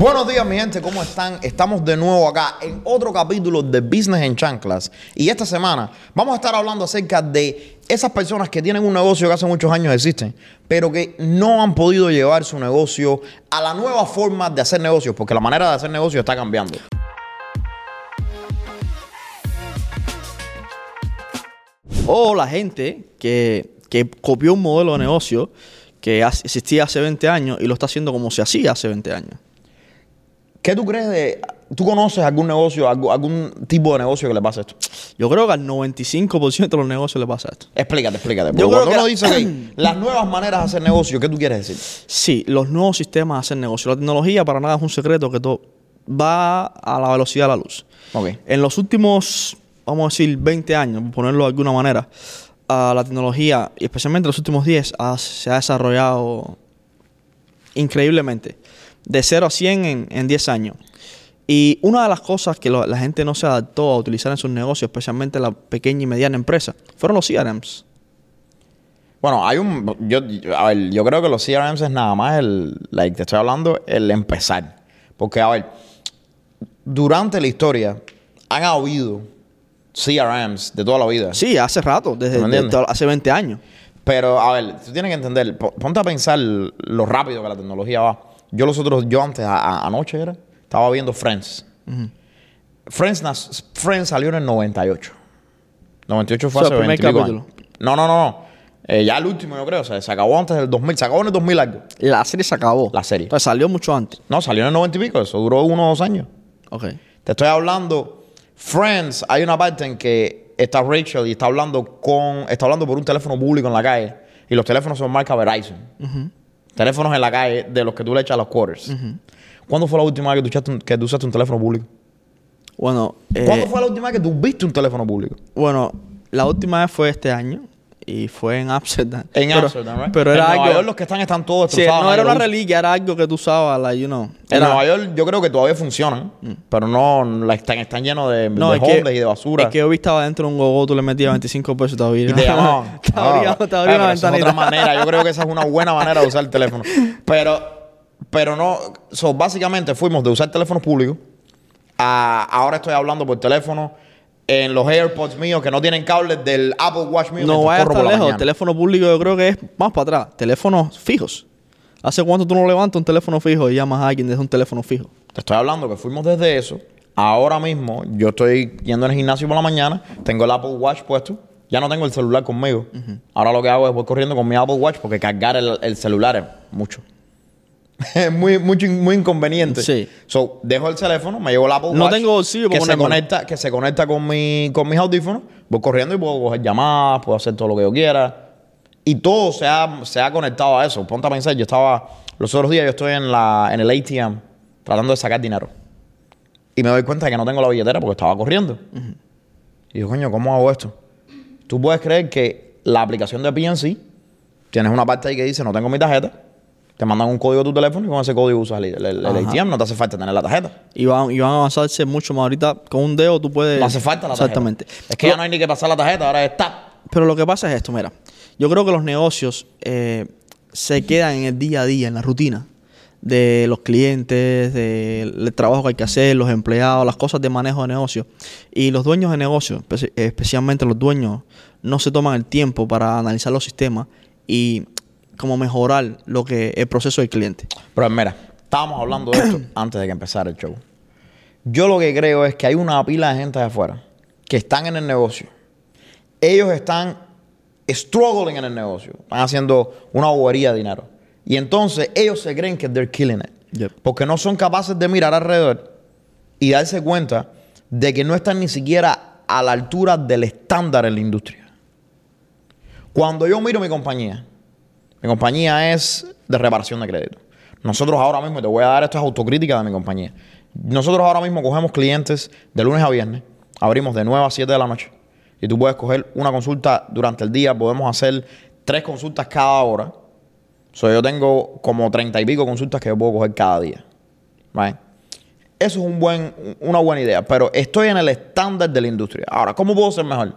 Buenos días, mi gente, ¿cómo están? Estamos de nuevo acá en otro capítulo de Business en Chanclas. Y esta semana vamos a estar hablando acerca de esas personas que tienen un negocio que hace muchos años existen, pero que no han podido llevar su negocio a la nueva forma de hacer negocios, porque la manera de hacer negocios está cambiando. O la gente que, que copió un modelo de negocio que existía hace 20 años y lo está haciendo como se hacía hace 20 años. ¿Qué tú crees de... ¿Tú conoces algún negocio, algún, algún tipo de negocio que le pase esto? Yo creo que al 95% de los negocios le pasa esto. Explícate, explícate. Yo creo que uno la- dice que las nuevas maneras de hacer negocio, ¿qué tú quieres decir? Sí, los nuevos sistemas de hacer negocio. La tecnología para nada es un secreto que todo va a la velocidad de la luz. Ok. En los últimos, vamos a decir, 20 años, por ponerlo de alguna manera, ah, la tecnología, y especialmente los últimos 10, ha- se ha desarrollado increíblemente. De 0 a 100 en, en 10 años. Y una de las cosas que lo- la gente no se adaptó a utilizar en sus negocios, especialmente la pequeña y mediana empresa, fueron los CRMs. Bueno, hay un. Yo, a ver, yo creo que los CRMs es nada más el. Like, te estoy hablando, el empezar. Porque, a ver, durante la historia han habido CRMs de toda la vida. Sí, hace rato, desde hace 20 años. Pero, a ver, tú tienes que entender, po- ponte a pensar lo rápido que la tecnología va. Yo los otros, yo antes, a- a- anoche era, estaba viendo Friends. Friends, nas- Friends salió en el 98. 98 fue O sea, hace el 20 primer y pico capítulo. años. No, no, no. no. Eh, ya el último, yo creo. O sea, se acabó antes del 2000. Se acabó en el 2000 algo. La serie se acabó. La serie. Entonces salió mucho antes. No, salió en el 90 y pico. Eso duró uno o dos años. Ok. Te estoy hablando. Friends, hay una parte en que está Rachel y está hablando con. Está hablando por un teléfono público en la calle. Y los teléfonos son marca Verizon. Teléfonos en la calle de los que tú le echas a los quarters. ¿Cuándo fue la última vez que tú, echaste un- que tú usaste un teléfono público? Bueno, eh, ¿Cuándo fue la última vez que tú viste un teléfono público? bueno, la última vez fue este año y fue en Amsterdam. En Pero- Amsterdam, ¿right? Pero en era Nueva algo. York los que están están todos Sí, no era una reliquia, era algo que tú usabas, like, you know. En Era- Nueva York yo creo que todavía funcionan, pero no, la están, están llenos de, no, de que, y de basura. Es que yo estaba dentro de un gogo, tú le metías 25 pesos y te llamaban. te Ah, eh, una pero esa es ventanita. otra manera. Yo creo que esa es una buena manera de usar el teléfono. Pero, pero no. So, básicamente fuimos de usar teléfonos públicos a ahora estoy hablando por teléfono en los AirPods míos que no tienen cables del Apple Watch mío. No vaya tan lejos. mañana. Teléfono público yo creo que es más para atrás. Teléfonos fijos. ¿Hace cuánto tú no levantas un teléfono fijo y llamas a alguien desde un teléfono fijo? Te estoy hablando que fuimos desde eso. Ahora mismo yo estoy yendo al gimnasio por la mañana, tengo el Apple Watch puesto, ya no tengo el celular conmigo. Ahora lo que hago es voy corriendo con mi Apple Watch porque cargar el, el celular es mucho. muy, mucho, muy inconveniente. Sí. So, dejo el teléfono, me llevo el Apple No Watch. tengo bolsillo para que se, conecta, que se conecta con, mi, con mis audífonos, voy corriendo y puedo coger llamadas, puedo hacer todo lo que yo quiera. Y todo se ha, se ha conectado a eso. Ponte a pensar, yo estaba, los otros días yo estoy en, la, en el ATM tratando de sacar dinero. Y me doy cuenta de que no tengo la billetera porque estaba corriendo. Y digo, coño, ¿cómo hago esto? Tú puedes creer que la aplicación de PNC, tienes una parte ahí que dice, no tengo mi tarjeta, te mandan un código a tu teléfono y con ese código usas el, el-. ATM, no te hace falta tener la tarjeta. Y van, y van a avanzarse mucho más. Ahorita con un dedo tú puedes. No hace falta la tarjeta. Exactamente. Es que ya no hay ni que pasar la tarjeta, ahora es tap. Pero lo que pasa es esto, mira. Yo creo que los negocios eh, se quedan en el día a día, en la rutina de los clientes, del trabajo que hay que hacer, los empleados, las cosas de manejo de negocio. Y los dueños de negocio, espe- especialmente los dueños, no se toman el tiempo para analizar los sistemas y como mejorar lo que el proceso del cliente. Pero mira, estábamos hablando de esto antes de que empezara el show. Yo lo que creo es que hay una pila de gente de afuera que están en el negocio. Ellos están struggling en el negocio. Están haciendo una bobería de dinero. Y entonces ellos se creen que they're killing it. Yep. Porque no son capaces de mirar alrededor y darse cuenta de que no están ni siquiera a la altura del estándar en la industria. Cuando yo miro mi compañía, mi compañía es de reparación de crédito. Nosotros ahora mismo, te voy a dar esto es autocrítica de mi compañía. Nosotros ahora mismo cogemos clientes de lunes a viernes, abrimos de 9 a 7 de la noche y tú puedes coger una consulta durante el día, podemos hacer tres consultas cada hora. So, yo tengo como 30 y pico consultas que yo puedo coger cada día. Right? Eso es una buena idea, pero estoy en el estándar de la industria. Ahora, ¿cómo puedo ser mejor?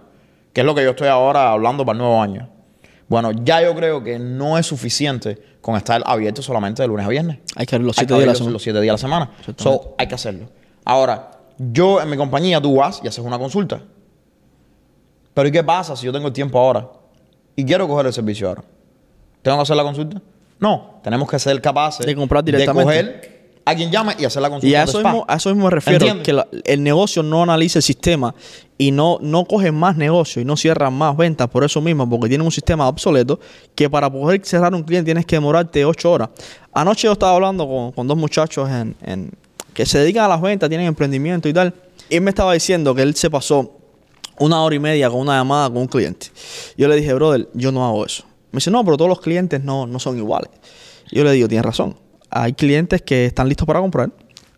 Que es lo que yo estoy ahora hablando para el nuevo año. Bueno, ya yo creo que no es suficiente con estar abierto solamente de lunes a viernes. Hay que abrir los siete días a la abrir semana. los siete días a la semana. So, hay que hacerlo. Ahora, yo en mi compañía, tú vas y haces una consulta. Pero ¿y qué pasa si yo tengo el tiempo ahora y quiero coger el servicio ahora? ¿Tengo que hacer la consulta? No, tenemos que ser capaces De comprar directamente. De coger a quien llame y hacer la consulta. Y a eso, mismo, a eso mismo me refiero, ¿Entiendes? que la- el negocio no analiza el sistema y no, no coge más negocio y no cierra más ventas por eso mismo, porque tienen un sistema obsoleto que para poder cerrar un cliente tienes que demorarte ocho horas. Anoche yo estaba hablando con, con dos muchachos en, en- que se dedican a las ventas, tienen emprendimiento y tal, y él me estaba diciendo que él se pasó una hora y media con una llamada con un cliente. Yo le dije, brother, yo no hago eso. Me dice, no, pero todos los clientes no, no son iguales. Yo le digo, tienes razón. Hay clientes que están listos para comprar.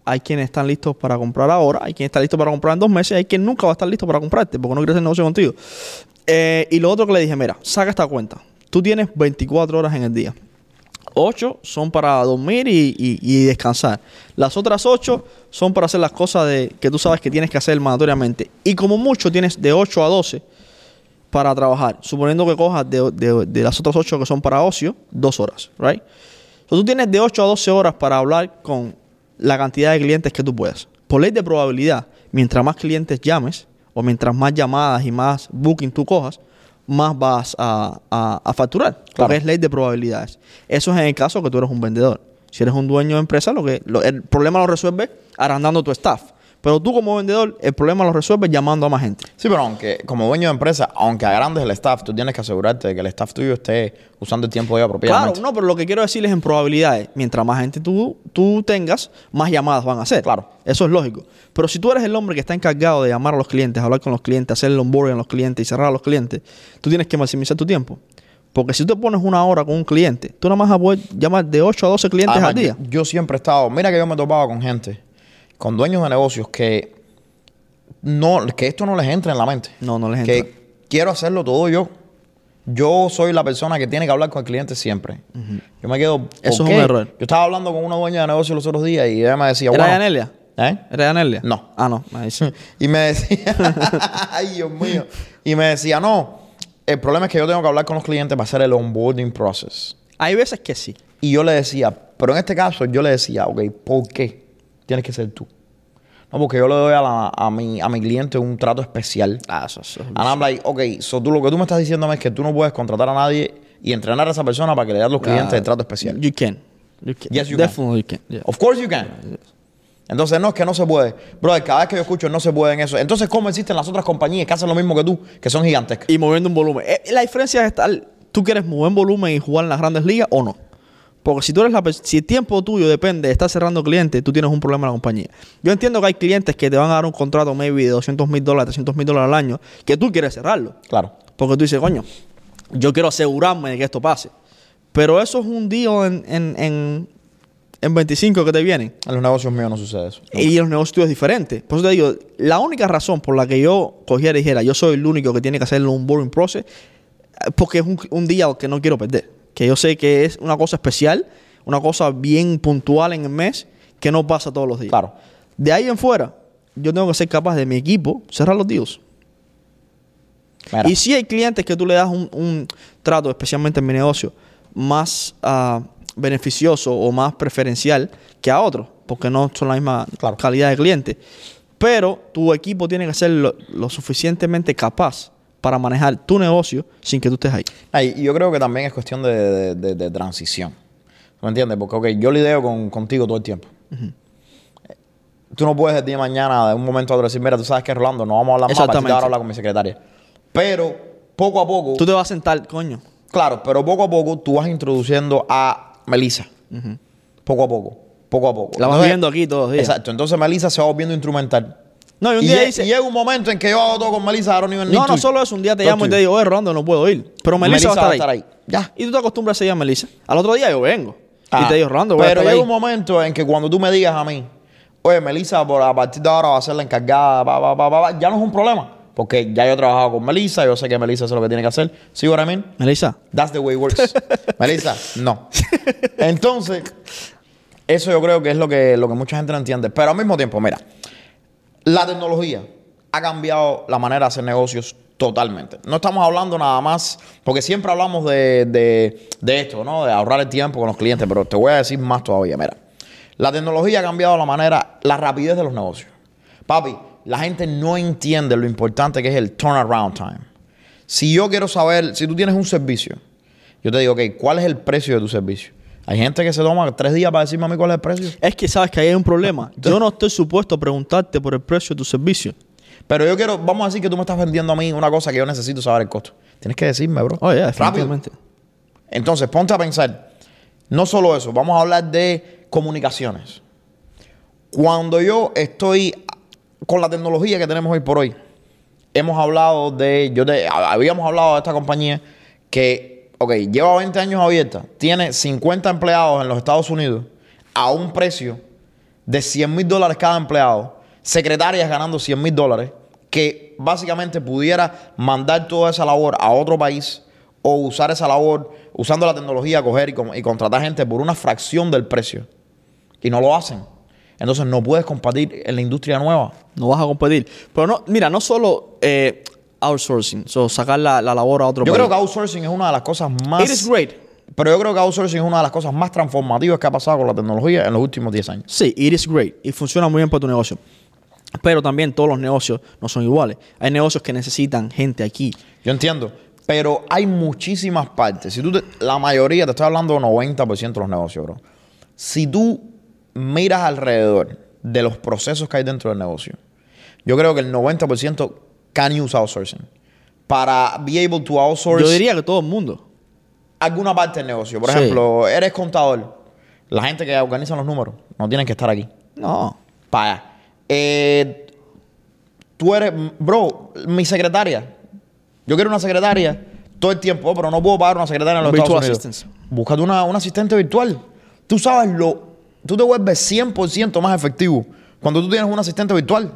Hay quienes están listos para comprar ahora. Hay quien está listo para comprar en dos meses. Hay quien nunca va a estar listo para comprarte porque no quiere hacer negocio contigo. Eh, y lo otro que le dije, mira, saca esta cuenta. Tú tienes 24 horas en el día. 8 son para dormir y, y- y descansar. Las otras 8 son para hacer las cosas de, que tú sabes que tienes que hacer mandatoriamente. Y como mucho tienes de 8 a 12 para trabajar. Suponiendo que cojas de, de- de las otras 8 que son para ocio, 2 horas, ¿right? Entonces tú tienes de 8 a 12 horas para hablar con la cantidad de clientes que tú puedas. Por ley de probabilidad, mientras más clientes llames o mientras más llamadas y más booking tú cojas, más vas a, a- a facturar. Claro. Porque es ley de probabilidades. Eso es en el caso que tú eres un vendedor. Si eres un dueño de empresa, lo que, lo- el problema lo resuelves agrandando tu staff. Pero tú como vendedor, el problema lo resuelves llamando a más gente. Sí, pero aunque como dueño de empresa, aunque agrandes el staff, tú tienes que asegurarte de que el staff tuyo esté usando el tiempo de apropiadamente. Claro, no, pero lo que quiero decirles en probabilidades, mientras más gente tú, tú tengas, más llamadas van a hacer. Claro. Eso es lógico. Pero si tú eres el hombre que está encargado de llamar a los clientes, hablar con los clientes, hacer el onboarding a los clientes y cerrar a los clientes, tú tienes que maximizar tu tiempo. Porque si tú te pones una hora con un cliente, tú nada más vas a poder llamar de 8 a 12 clientes Además, al día. Yo, yo siempre he estado, mira que yo me topaba con gente, con dueños de negocios que no, que esto no les entra en la mente. No, no les que entra. quiero hacerlo todo yo. Yo soy la persona que tiene que hablar con el cliente siempre. Yo me quedo. ¿por Eso es un error. Yo estaba hablando con una dueña de negocios los otros días y ella me decía, ¿Era bueno, Yanelia? ¿Eh? ¿Era Yanelia? No. Ah, no. Y me decía, ay Dios mío. Y me decía, no, el problema es que yo tengo que hablar con los clientes para hacer el onboarding process. Hay veces que sí. Y yo le decía, pero en este caso yo le decía, ok, ¿por qué tienes que ser tú? No, porque yo le doy a, la- a, mi, a mi cliente un trato especial. Ah, eso, eso. And I'm like, ok, so tú lo que tú me estás diciendo es que tú no puedes contratar a nadie y entrenar a esa persona para que le dé a los clientes el trato especial. You can. You can. Yes, you can. Definitely you can. Yeah. Of course you can. Entonces, no, es que no se puede. Brother, cada vez que yo escucho no se puede en eso. Entonces, ¿cómo existen las otras compañías que hacen lo mismo que tú, que son gigantescas? y moviendo un volumen. Eh, La diferencia es estar, tú quieres mover volumen y jugar en las grandes ligas o no. Porque si tú eres la si el tiempo tuyo depende de estar cerrando clientes, tú tienes un problema en la compañía. Yo entiendo que hay clientes que te van a dar un contrato maybe de 200 mil dólares, 300 mil dólares al año, que tú quieres cerrarlo. Claro. Porque tú dices, coño, yo quiero asegurarme de que esto pase. Pero eso es un deal en, en, en, en 25 que te vienen. En los negocios míos no sucede eso. Y los negocios tuyos es diferente. Por eso te digo, la única razón por la que yo cogiera y dijera, yo soy el único que tiene que hacer un boring process, eh, porque es un, un día que no quiero perder. Que yo sé que es una cosa especial, una cosa bien puntual en el mes, que no pasa todos los días. Claro. De ahí en fuera, yo tengo que ser capaz de mi equipo cerrar los deals. Mira, Y si hay clientes que tú le das un, un trato, especialmente en mi negocio, más ah, beneficioso o más preferencial que a otros, porque no son la misma Claro. calidad de cliente. Pero tu equipo tiene que ser lo, lo suficientemente capaz para manejar tu negocio sin que tú estés ahí. ay, y yo creo que también es cuestión de, de- de- de transición. ¿Me entiendes? Porque, ok, yo lidio con, contigo todo el tiempo. Tú no puedes el día de mañana, de un momento a otro, decir, mira, tú sabes que Rolando, no vamos a hablar más, de ahora hablar con mi secretaria. Pero, poco a poco, Tú te vas a sentar, coño. claro, pero poco a poco tú vas introduciendo a Melissa. Poco a poco, poco a poco. La vas viendo aquí todos los días. Exacto, entonces Melissa se va volviendo instrumental. No, y un y, día dice- y llega un momento en que yo hago todo con Melissa, don't even need No, no solo eso. Un día te Todo llamo y te digo, oye, Rolando, no puedo ir. Pero Melissa, va a estar ahí. Ya. Y tú te acostumbras a día a Melissa. Al otro día yo vengo. y Ah, te digo, Rolando, voy a Pero estar llega ahí. un momento en que cuando tú me digas a mí, oye, Melissa, por, a partir de ahora va a ser la encargada, va, va, va, va, va", ya no es un problema. Porque ya yo he trabajado con Melissa, yo sé que Melissa hace lo que tiene que hacer. ¿Sí, what I mean? Melissa, That's the way it works. Melissa, no. Entonces, eso yo creo que es lo que, lo que mucha gente no entiende. Pero al mismo tiempo, mira, la tecnología ha cambiado la manera de hacer negocios Totalmente. No estamos hablando nada más, porque siempre hablamos de, de- de esto, ¿no? De ahorrar el tiempo con los clientes, pero te voy a decir más todavía. Mira, la tecnología ha cambiado la manera, la rapidez de los negocios. Papi, la gente no entiende lo importante que es el turnaround time. Si yo quiero saber, si tú tienes un servicio, yo te digo, ok, ¿cuál es el precio de tu servicio? Hay gente que se toma tres días para decirme a mí cuál es el precio. Es que sabes que ahí hay un problema. Yo no estoy supuesto a preguntarte por el precio de tu servicio. Pero yo quiero, vamos a decir que tú me estás vendiendo a mí una cosa que yo necesito saber el costo. Tienes que decirme, bro. Oye, Rápido. definitivamente. Entonces, ponte a pensar. No solo eso, vamos a hablar de comunicaciones. Cuando yo estoy con la tecnología que tenemos hoy por hoy, hemos hablado de, yo te- habíamos hablado de esta compañía que, ok, lleva 20 años abierta, tiene 50 empleados en los Estados Unidos a un precio de 100 mil dólares cada empleado, secretarias ganando 100 mil dólares, que básicamente pudiera mandar toda esa labor a otro país o usar esa labor usando la tecnología, coger y, con- y contratar gente por una fracción del precio. Y no lo hacen. Entonces no puedes compartir en la industria nueva. No vas a competir. Pero no, mira, no solo eh, outsourcing, so, sacar la, la labor a otro Yo país. creo que outsourcing es una de las cosas más... It is great. Pero yo creo que outsourcing es una de las cosas más transformativas que ha pasado con la tecnología en los últimos 10 años. Sí, it is great. Y funciona muy bien para tu negocio. Pero también todos los negocios no son iguales. Hay negocios que necesitan gente aquí. Yo entiendo. Pero hay muchísimas partes. Si tú te- la mayoría, te estoy hablando del 90% de los negocios, bro. Si tú miras alrededor de los procesos que hay dentro del negocio, yo creo que el 90% can use outsourcing. Para be able to outsource Yo diría que todo el mundo. alguna parte del negocio. Por Sí. ejemplo, eres contador. La gente que organiza los números no tienen que estar aquí. No. Para. Eh, tú eres, bro, mi secretaria. Yo quiero una secretaria todo el tiempo, pero no puedo pagar una secretaria en los Virtual Estados Unidos. Búscate una, una asistente virtual. Tú sabes lo. Tú te vuelves 100% más efectivo cuando tú tienes un asistente virtual.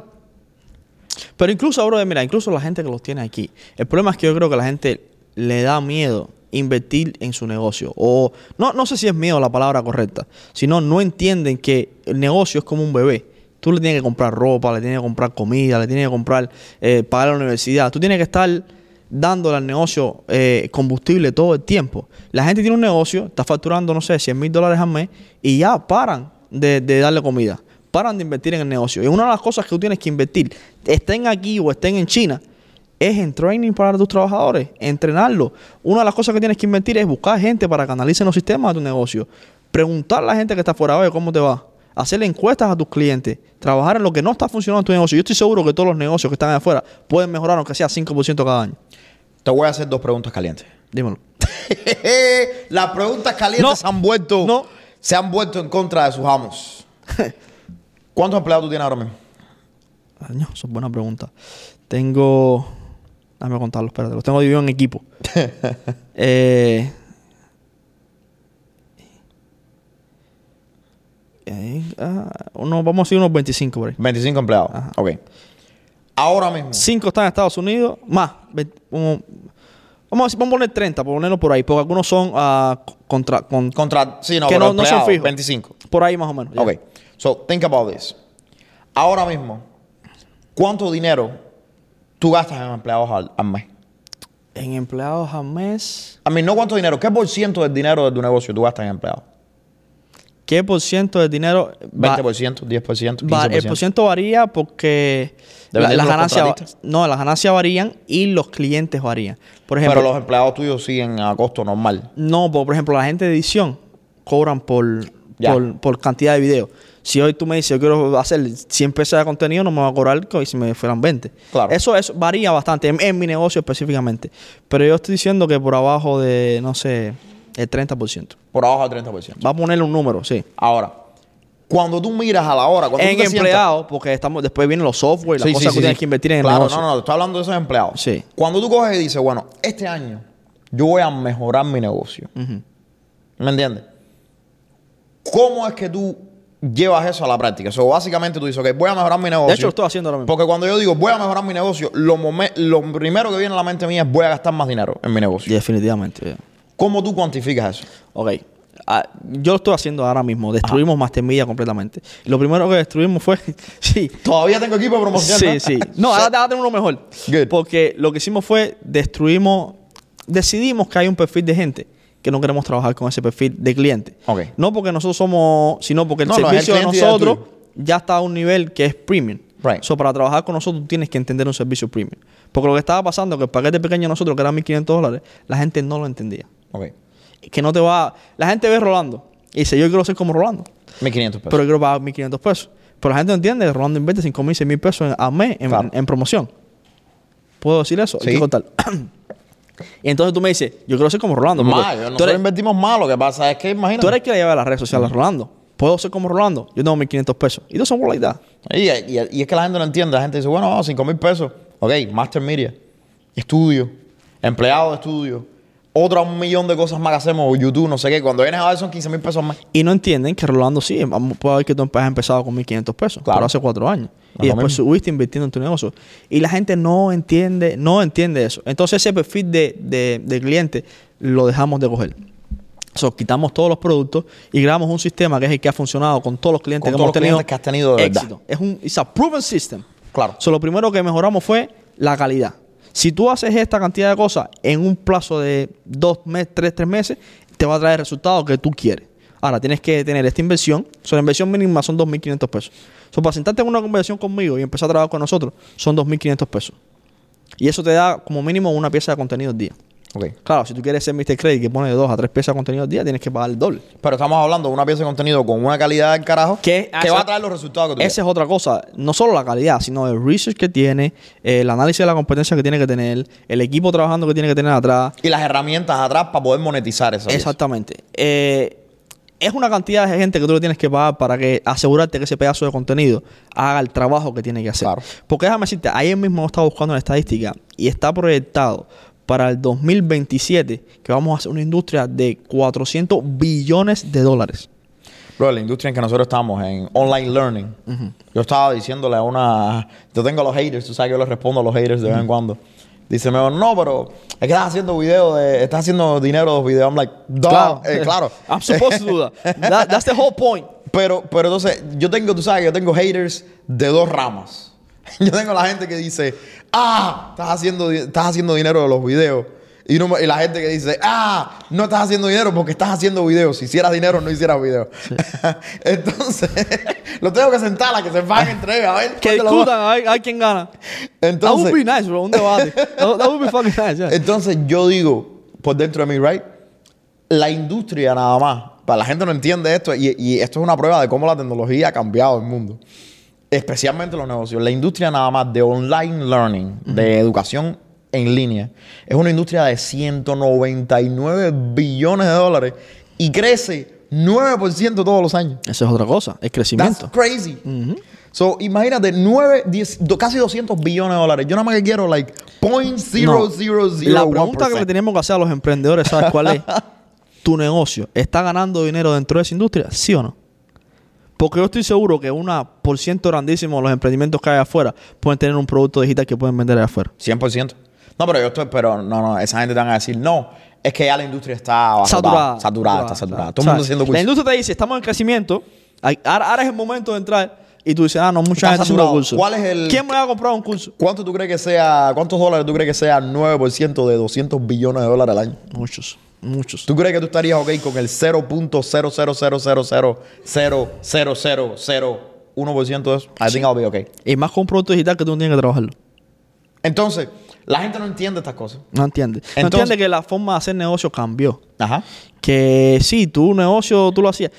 Pero incluso, bro, mira, incluso la gente que los tiene aquí. El problema es que yo creo que la gente le da miedo invertir en su negocio. O no, no sé si es miedo la palabra correcta, sino no entienden que el negocio es como un bebé. Tú le tienes que comprar ropa, le tienes que comprar comida, le tienes que comprar, eh, pagar la universidad. Tú tienes que estar dándole al negocio eh, combustible todo el tiempo. La gente tiene un negocio, está facturando, no sé, 100 mil dólares al mes y ya paran de, de darle comida. Paran de invertir en el negocio. Y una de las cosas que tú tienes que invertir, estén aquí o estén en China, es en training para tus trabajadores, entrenarlos. Una de las cosas que tienes que invertir es buscar gente para que analicen los sistemas de tu negocio. Preguntar a la gente que está fuera, oye, ¿cómo te va? Hacerle encuestas a tus clientes. Trabajar en lo que no está funcionando en tu negocio. Yo estoy seguro que todos los negocios que están afuera pueden mejorar aunque sea 5% cada año. Te voy a hacer dos preguntas calientes. Dímelo. Las preguntas calientes No. se han vuelto. No. Se han vuelto en contra de sus amos. ¿Cuántos empleados tú tienes ahora mismo? Año, eso es buena pregunta. Tengo. Déjame contarlo, espérate. Los tengo divididos en equipo. eh, eh, ah, uno- vamos a decir unos 25 por ahí. 25 empleados. Ajá. Ok. Ahora mismo. 5 están en Estados Unidos, más. vamos a decir, vamos a poner 30, por ponerlo por ahí, porque algunos son ah, contra, con, Contra, sí, no, que no, no son fijos. 25. Por ahí más o menos. ya. Ok. So, think about this. Ahora mismo, ¿cuánto dinero tú gastas en empleados al, al mes? En empleados al mes, A mí, no cuánto dinero, ¿qué por ciento del dinero de tu negocio tú gastas en empleados? ¿qué por ciento de dinero? va- 20%, 10%, 15%. Va- el por ciento varía porque la- las ganancias no, las ganancias varían y los clientes varían. Por ejemplo, pero los empleados tuyos siguen a costo normal. no, por por ejemplo, la gente de edición cobran por, por, por cantidad de videos. Si hoy tú me dices, yo quiero hacer 100 pesos de contenido, no me va a cobrar como si me fueran 20. Claro. Eso, eso varía bastante en, en mi negocio específicamente. Pero yo estoy diciendo que por abajo de, no sé, el 30%. Por abajo del 30%. Va a ponerle un número, sí. Ahora, cuando tú miras a la hora, cuando En tú te sientas- empleados, porque estamos después vienen los software, las Sí, cosas sí, que tienes que invertir en el claro, negocio. No, no, no, estoy hablando de esos empleados. Sí. Cuando tú coges y dices, bueno, este año yo voy a mejorar mi negocio. Ujú. ¿Me entiendes? ¿Cómo es que tú llevas eso a la práctica? Eso básicamente tú dices, ok, voy a mejorar mi negocio. De hecho, lo estoy haciendo ahora mismo. Porque cuando yo digo voy a mejorar mi negocio, lo, momen- lo primero que viene a la mente mía es voy a gastar más dinero en mi negocio. Definitivamente. yeah. ¿Cómo tú cuantificas eso? Ok. ah, yo lo estoy haciendo ahora mismo. Destruimos Master Media completamente. Lo primero que destruimos fue. sí. Todavía tengo equipo de promoción. Sí, sí. No, ahora, ahora tengo uno mejor. Good. Porque lo que hicimos fue destruimos. Decidimos que hay un perfil de gente que no queremos trabajar con ese perfil de cliente. No porque nosotros somos, sino porque el No, no, es el servicio de nosotros ya está a un nivel que es premium. Right. So, para trabajar con nosotros tienes que entender un servicio premium. Porque lo que estaba pasando que el paquete pequeño de nosotros, que era 1.500 dólares, la gente no lo entendía. Que no te va... La gente ve Rolando y dice, yo quiero ser como Rolando, 1500 pesos. pero yo quiero pagar 1.500 pesos. Pero la gente no entiende que Rolando invierte 5.000, 6.000 pesos en- al mes en, Claro. en promoción. ¿Puedo decir eso? Hay Sí. que contar. y entonces tú me dices, yo quiero ser como Rolando. tú, nosotros eres, invertimos más. Lo que pasa es que imagínate. tú eres el que le lleva a las redes sociales a Rolando. ¿Puedo ser como Rolando? Yo tengo 1.500 pesos. Y dos son like that. Y, y- y es que la gente no entiende. La gente dice, bueno, 5 mil pesos. Ok, Master Media, estudio, empleado de estudio, otro un millón de cosas más que hacemos, YouTube, no sé qué. Cuando vienes a ver son 15 mil pesos más. Y no entienden que Rolando sí, puede ver que tú has empezado con 1.500 pesos, Claro. pero hace cuatro años. No y después mismo. subiste invirtiendo en tu negocio. Y la gente no entiende, no entiende eso. Entonces ese perfil de, de, de cliente lo dejamos de coger. So, quitamos todos los productos y creamos un sistema que es el que ha funcionado con todos los clientes Con que todos hemos los tenido. clientes que has tenido de verdad. éxito. Es un it's a proven system. Claro. So, lo primero que mejoramos fue la calidad. Si tú haces esta cantidad de cosas en un plazo de dos meses, tres, tres meses, te va a traer el resultado que tú quieres. Ahora, tienes que tener esta inversión. So, la inversión mínima son 2.500 pesos. So, para sentarte en una conversación conmigo y empezar a trabajar con nosotros, son 2.500 pesos. Y eso te da como mínimo una pieza de contenido al día. Claro, si tú quieres ser Mr. Credit que pone de dos a tres piezas de contenido al día, tienes que pagar el doble. Pero estamos hablando de una pieza de contenido con una calidad del carajo Que- que va a traer los resultados que tú Esa es otra cosa. No solo la calidad, sino el research que tiene, el análisis de la competencia que tiene que tener, el equipo trabajando que tiene que tener atrás. Y las herramientas atrás para poder monetizar pieza. Exactamente. Eh, es una cantidad de gente que tú le tienes que pagar para que asegurarte que ese pedazo de contenido haga el trabajo que tiene que hacer. Claro. Porque déjame decirte, ayer mismo he estado buscando la estadística y está proyectado para el 2027 que vamos a hacer una industria de 400 billones de dólares. Bro, la industria en que nosotros estamos, en online learning, yo estaba diciéndole a una... Yo tengo a los haters, tú sabes que yo les respondo a los haters de vez en cuando. Dice, no, pero es que estás haciendo video de... Estás haciendo dinero de los videos. I'm like. Claro. Eh, claro. I'm supposed to do that. That- That's the whole point. Pero, pero entonces, yo tengo, tú sabes, que yo tengo haters de dos ramas. Yo tengo la gente que dice, ah, estás haciendo, estás haciendo dinero de los videos. Y, no me- y la gente que dice, ah, no estás haciendo dinero porque estás haciendo videos. Si hicieras dinero, no hicieras videos. Entonces, lo tengo que sentar a que se van entre ellos. A ver, Que discutan, a ver, a ver quién gana. that would Entonces, be nice, bro. Un debate. that, that would be fucking nice, yeah. entonces, yo digo, por dentro de mí, right? La industria nada más. Para la gente no entiende esto. Y, y esto es una prueba de cómo la tecnología ha cambiado el mundo. Especialmente los negocios. La industria nada más de online learning, de educación en línea, es una industria de 199 billones de dólares y crece 9% todos los años. Eso es otra cosa, es That's crecimiento. crazy. So, imagínate, 9, 10, do- casi 200 billones de dólares. Yo nada más que quiero, like, No. 0.0001%. La pregunta que le tenemos que hacer a los emprendedores, ¿sabes cuál es? ¿Tu negocio está ganando dinero dentro de esa industria? ¿Sí o no? Porque yo estoy seguro que una por ciento grandísimo de los emprendimientos que hay afuera pueden tener un producto digital que pueden vender allá afuera. 100%. No, pero yo estoy, pero no, no, esa gente te van a decir, no, es que ya la industria está abarrotada, Saturada. saturada, está saturada. Todo el mundo haciendo La cursos. industria te dice, estamos en crecimiento, ahora, ahora es el momento de entrar y tú dices, ah, no, mucha gente haciendo cursos. ¿Cuál es el- ¿Quién me va a comprar un curso? ¿Cuánto tú crees que sea, cuántos dólares tú crees que sea 9% de 200 billones de dólares al año? Muchos, muchos. ¿Tú crees que tú estarías ok con el 0.000000001% de eso? I think I'll be okay. Y más con un producto digital que tú no tienes que trabajarlo. Entonces, la gente no entiende estas cosas. No entiende. No Entonces- entiende que la forma de hacer negocio cambió. Ajá. Que sí, tu negocio tú lo hacías.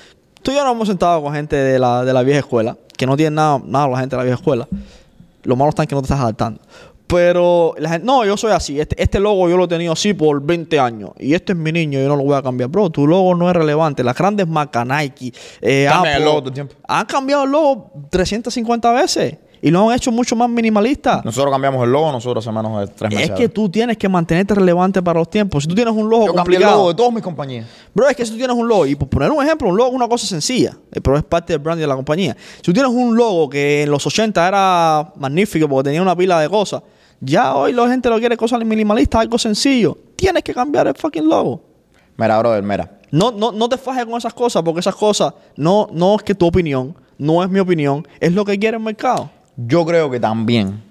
Tú y yo nos hemos sentado con gente de la, de la vieja escuela, que no tienen nada, nada la gente de la vieja escuela. Lo malo está en que no te estás adaptando. Pero la gente, no, yo soy así. Este, este logo yo lo he tenido así por 20 años. Y este es mi niño, yo no lo voy a cambiar. Bro, tu logo no es relevante. Las grandes marcas, Nike, eh, Cambian el Apple, logo todo el tiempo. han cambiado el logo 350 veces. Y lo han hecho mucho más minimalista. Nosotros cambiamos el logo, nosotros hace menos de tres meses. Es que tú tienes que mantenerte relevante para los tiempos. Si tú tienes un logo Yo cambié el complicado, logo de todas mis compañías. Bro, es que si tú tienes un logo, y por poner un ejemplo, un logo es una cosa sencilla, eh, pero es parte del branding de la compañía. Si tú tienes un logo que en los 80 era magnífico porque tenía una pila de cosas, ya hoy la gente lo quiere cosas minimalistas, algo sencillo. Tienes que cambiar el fucking logo. Mira, brother, mira. No, no, no te fajes con esas cosas, porque esas cosas no, no es que tu opinión, no es mi opinión, es lo que quiere el mercado. Yo creo que también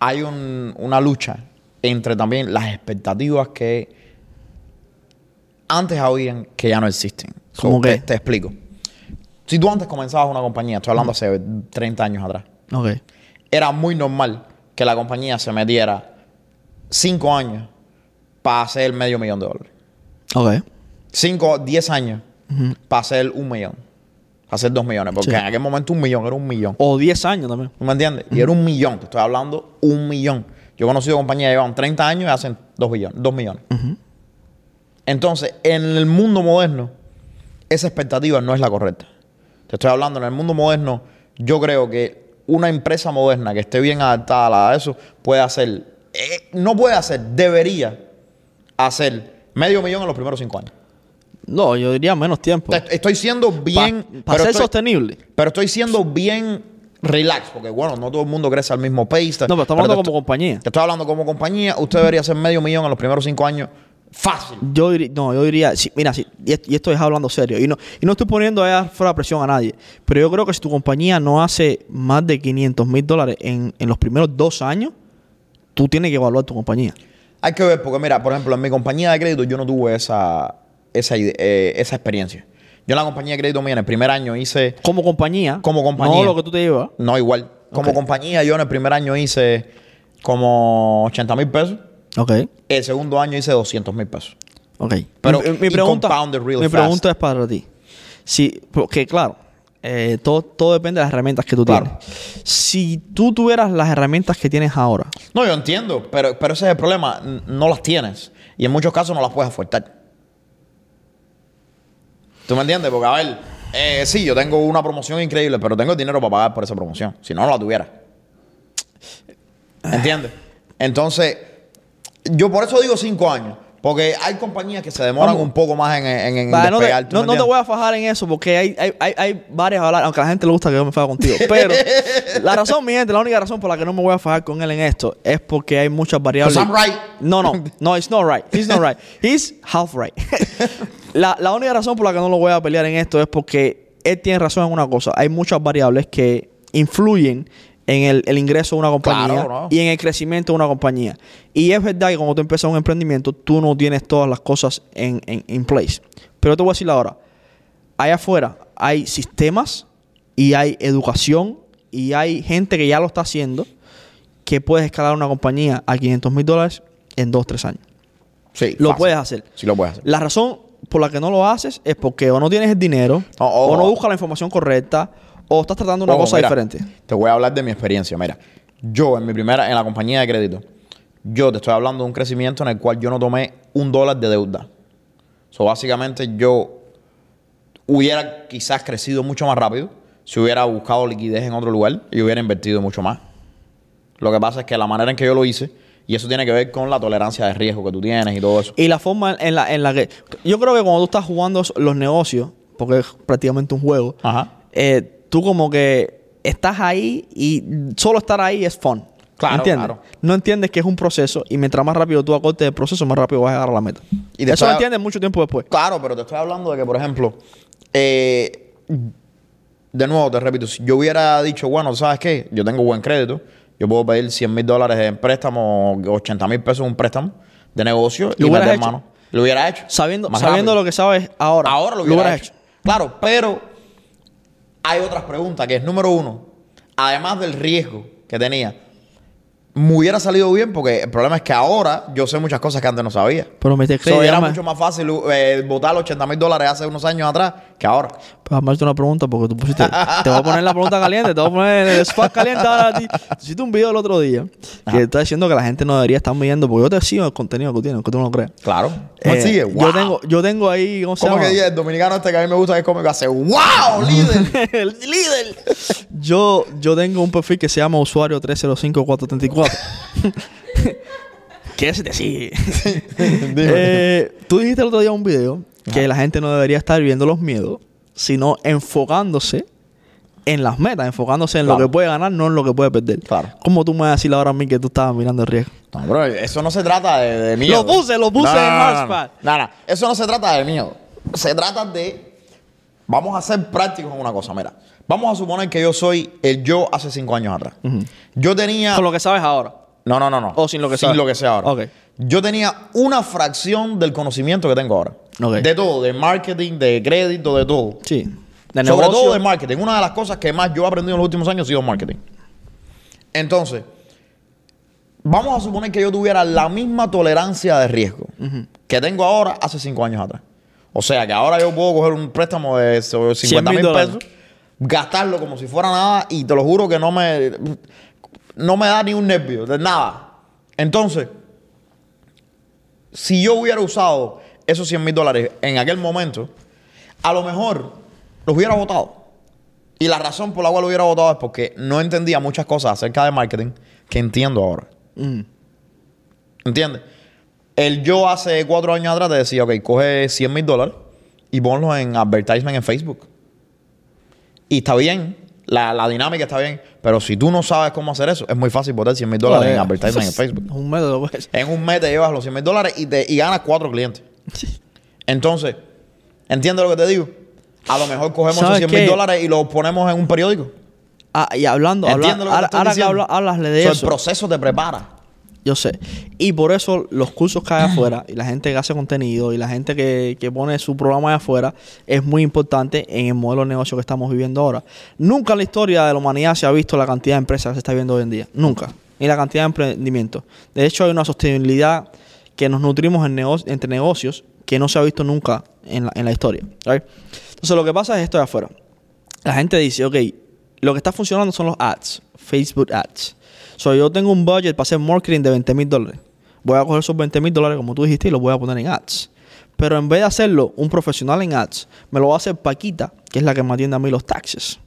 hay un- una lucha entre también las expectativas que antes habían que ya no existen. So, ¿Cómo te, qué? te explico. Si tú antes comenzabas una compañía, estoy hablando hace 30 años atrás, Ok. era muy normal que la compañía se metiera 5 años para hacer medio millón de dólares. Ok. 5, 10 años para hacer un millón. Hacer 2 millones. Porque Sí. en aquel momento un millón era un millón. O 10 años también. ¿Tú me entiendes? Y era un millón. Te estoy hablando un millón. Yo he conocido compañías que llevan 30 años y hacen 2 millones. 2 millones. Entonces, en el mundo moderno, esa expectativa no es la correcta. Te estoy hablando, en el mundo moderno, yo creo que una empresa moderna que esté bien adaptada a eso puede hacer, eh, no puede hacer, debería hacer medio millón en los primeros 5 años. No, yo diría menos tiempo. Estoy siendo bien. Para ser estoy- sostenible. pero estoy siendo bien relax, porque bueno, no todo el mundo crece al mismo pace. No, pero estamos hablando como compañía. Te estoy hablando como compañía. Usted debería hacer medio millón en los primeros cinco años. Fácil. Yo diría, no, yo diría, sí, mira, sí, y, est- y esto es hablando serio. Y no, y no estoy poniendo allá fuera presión a nadie. Pero yo creo que si tu compañía no hace más de 500 mil dólares en, en los primeros dos años, tú tienes que evaluar tu compañía. Hay que ver, porque mira, por ejemplo, en mi compañía de crédito yo no tuve esa, esa, eh, esa experiencia. Yo en la compañía de crédito mía en el primer año hice, Como compañía. Como compañía. No lo que tú te llevas. no igual, como compañía yo en el primer año hice como 80 mil pesos. Ok. El segundo año hice 200 mil pesos. Ok. Pero mi, pregunta, mi pregunta es para ti. Si, porque claro, eh, todo, todo depende de las herramientas que tú Claro. tienes. Si tú tuvieras las herramientas que tienes ahora, No, yo entiendo, pero, pero ese es el problema. No las tienes. Y en muchos casos no las puedes afuertar. ¿Tú me entiendes? Porque, a ver, eh, sí, yo tengo una promoción increíble, pero tengo el dinero para pagar por esa promoción. Si no, no la tuviera. ¿Entiendes? Entonces, yo por eso digo cinco años. Porque hay compañías que se demoran Vamos. un poco más en, en, en Vale, no, te, despegar. ¿tú no- te voy a fajar en eso porque hay, hay, hay, hay varias hablar, aunque a la gente le gusta que yo me faje contigo. Pero la razón, mi gente, la única razón por la que no me voy a fajar con él en esto es porque hay muchas variables. I'm right. No, no, no, it's not right. He's not right. He's half right. la, la única razón por la que no lo voy a pelear en esto es porque él tiene razón en una cosa. Hay muchas variables que influyen en el, el ingreso de una compañía Claro, ¿no? y en el crecimiento de una compañía. Y es verdad que cuando tú empiezas un emprendimiento, tú no tienes todas las cosas en, en, en place. Pero te voy a decir ahora, allá afuera hay sistemas y hay educación y hay gente que ya lo está haciendo que puedes escalar una compañía a 500 mil dólares en 2, 3 años. Sí, Lo fácil. puedes hacer. Sí, lo puedes hacer. La razón por la que no lo haces es porque o no tienes el dinero, o no buscas la información correcta, o estás tratando una Ojo, cosa mira, diferente. Te voy a hablar de mi experiencia. Mira, yo en mi primera, en la compañía de crédito, yo te estoy hablando de un crecimiento en el cual yo no tomé un dólar de deuda. So, básicamente yo hubiera quizás crecido mucho más rápido si hubiera buscado liquidez en otro lugar y hubiera invertido mucho más. Lo que pasa es que la manera en que yo lo hice, y eso tiene que ver con la tolerancia de riesgo que tú tienes y todo eso. Y la forma en la, en la que... Yo creo que cuando tú estás jugando los negocios, porque es prácticamente un juego, Ajá. eh, tú como que estás ahí y solo estar ahí es fun. Claro, ¿Entiendes? claro. No entiendes que es un proceso y mientras más rápido tú acortes el proceso, más rápido vas a llegar a la meta. Y Eso lo entiendes mucho tiempo después. Claro, pero te estoy hablando de que, por ejemplo, eh, de nuevo, te repito, si yo hubiera dicho, bueno, ¿sabes qué? Yo tengo buen crédito, yo puedo pedir 100 mil dólares en préstamo, 80 mil pesos en un préstamo de negocio ¿Lo y meter hecho? mano. Lo hubiera hecho. Sabiendo, sabiendo rápido. lo que sabes ahora. Ahora lo hubiera hecho. Claro, pero hay otras preguntas, que es número uno, además del riesgo que tenía, me hubiera salido bien porque el problema es que ahora yo sé muchas cosas que antes no sabía. Pero me te So, crees, era llama- mucho más fácil eh, botar los 80 mil dólares hace unos años atrás que ahora. Pues hacerte una pregunta porque tú pusiste. te voy a poner la pregunta caliente, te voy a poner el spot caliente ahora a ti. Tú hiciste un video el otro día que está diciendo que la gente no debería estar midiendo, porque yo te sigo el contenido que tú tienes, aunque tú no lo creas. Claro. ¿Cómo Eh, sigue? yo, tengo, yo tengo ahí, ¿cómo se ¿Cómo llama? que dice el dominicano este que a mí me gusta que es cómico hace ¡Wow! ¡Líder! líder. Yo, yo tengo un perfil que se llama usuario 305434. ¿Qué sigue? Eh, tú dijiste el otro día un video que la gente no debería estar viendo los miedos, sino enfocándose en las metas, enfocándose en lo que puede ganar, no en lo que puede perder. Claro. ¿Cómo tú me vas a decir ahora a mí que tú estabas mirando el riesgo? No, bro, eso no se trata de, de miedo. Lo puse, lo puse No, en. No, no, eso no se trata de miedo. se trata de. Vamos a ser prácticos en una cosa. Mira, vamos a suponer que yo soy el yo hace cinco años atrás. Yo tenía. Con lo que sabes ahora. No, no, no, no. O sin lo que Sin sabes. lo que sé ahora. Ok. Yo tenía una fracción del conocimiento que tengo ahora. Ok. De todo, de marketing, de crédito, de todo. Sí. De Sobre todo de marketing. Una de las cosas que más yo he aprendido en los últimos años ha sido marketing. Entonces, vamos a suponer que yo tuviera la misma tolerancia de riesgo que tengo ahora hace cinco años atrás. O sea, que ahora yo puedo coger un préstamo de sobre 50 mil pesos, gastarlo como si fuera nada y te lo juro que no me, no me da ni un nervio, de nada. Entonces, si yo hubiera usado esos 100 mil dólares en aquel momento, a lo mejor los hubiera votado. Y la razón por la cual lo hubiera votado es porque no entendía muchas cosas acerca de marketing que entiendo ahora. Mm. ¿Entiendes? El yo hace cuatro años atrás te decía, ok, coge 100 mil dólares y ponlos en advertisement en Facebook. Y está bien, la, la dinámica está bien, pero si tú no sabes cómo hacer eso, es muy fácil botar 100 mil dólares en Joder. advertisement en Facebook. Es un método, pues. En un mes te llevas los 100 mil dólares y, te, y ganas cuatro clientes. Entonces, ¿entiendes lo que te digo? A lo mejor cogemos esos ¿Sabes 100 mil dólares y los ponemos en un periódico. Ah, y hablando, habla- ¿Entiendes lo que te ahora, que hablas de So, eso. El proceso te prepara. Yo sé. Y por eso los cursos que hay afuera y la gente que hace contenido y la gente que, que pone su programa de afuera es muy importante en el modelo de negocio que estamos viviendo ahora. Nunca en la historia de la humanidad se ha visto la cantidad de empresas que se está viendo hoy en día. Nunca. Ni la cantidad de emprendimientos. De hecho, hay una sostenibilidad que nos nutrimos en nego- entre negocios que no se ha visto nunca en la, en la historia. ¿right? Entonces, lo que pasa es esto de afuera. La gente dice, ok, lo que está funcionando son los ads, Facebook ads. So, yo tengo un budget para hacer marketing de 20 mil dólares. Voy a coger esos 20 mil dólares, como tú dijiste, y los voy a poner en ads. Pero en vez de hacerlo un profesional en ads, me lo va a hacer Paquita, que es la que me atiende a mí los taxes.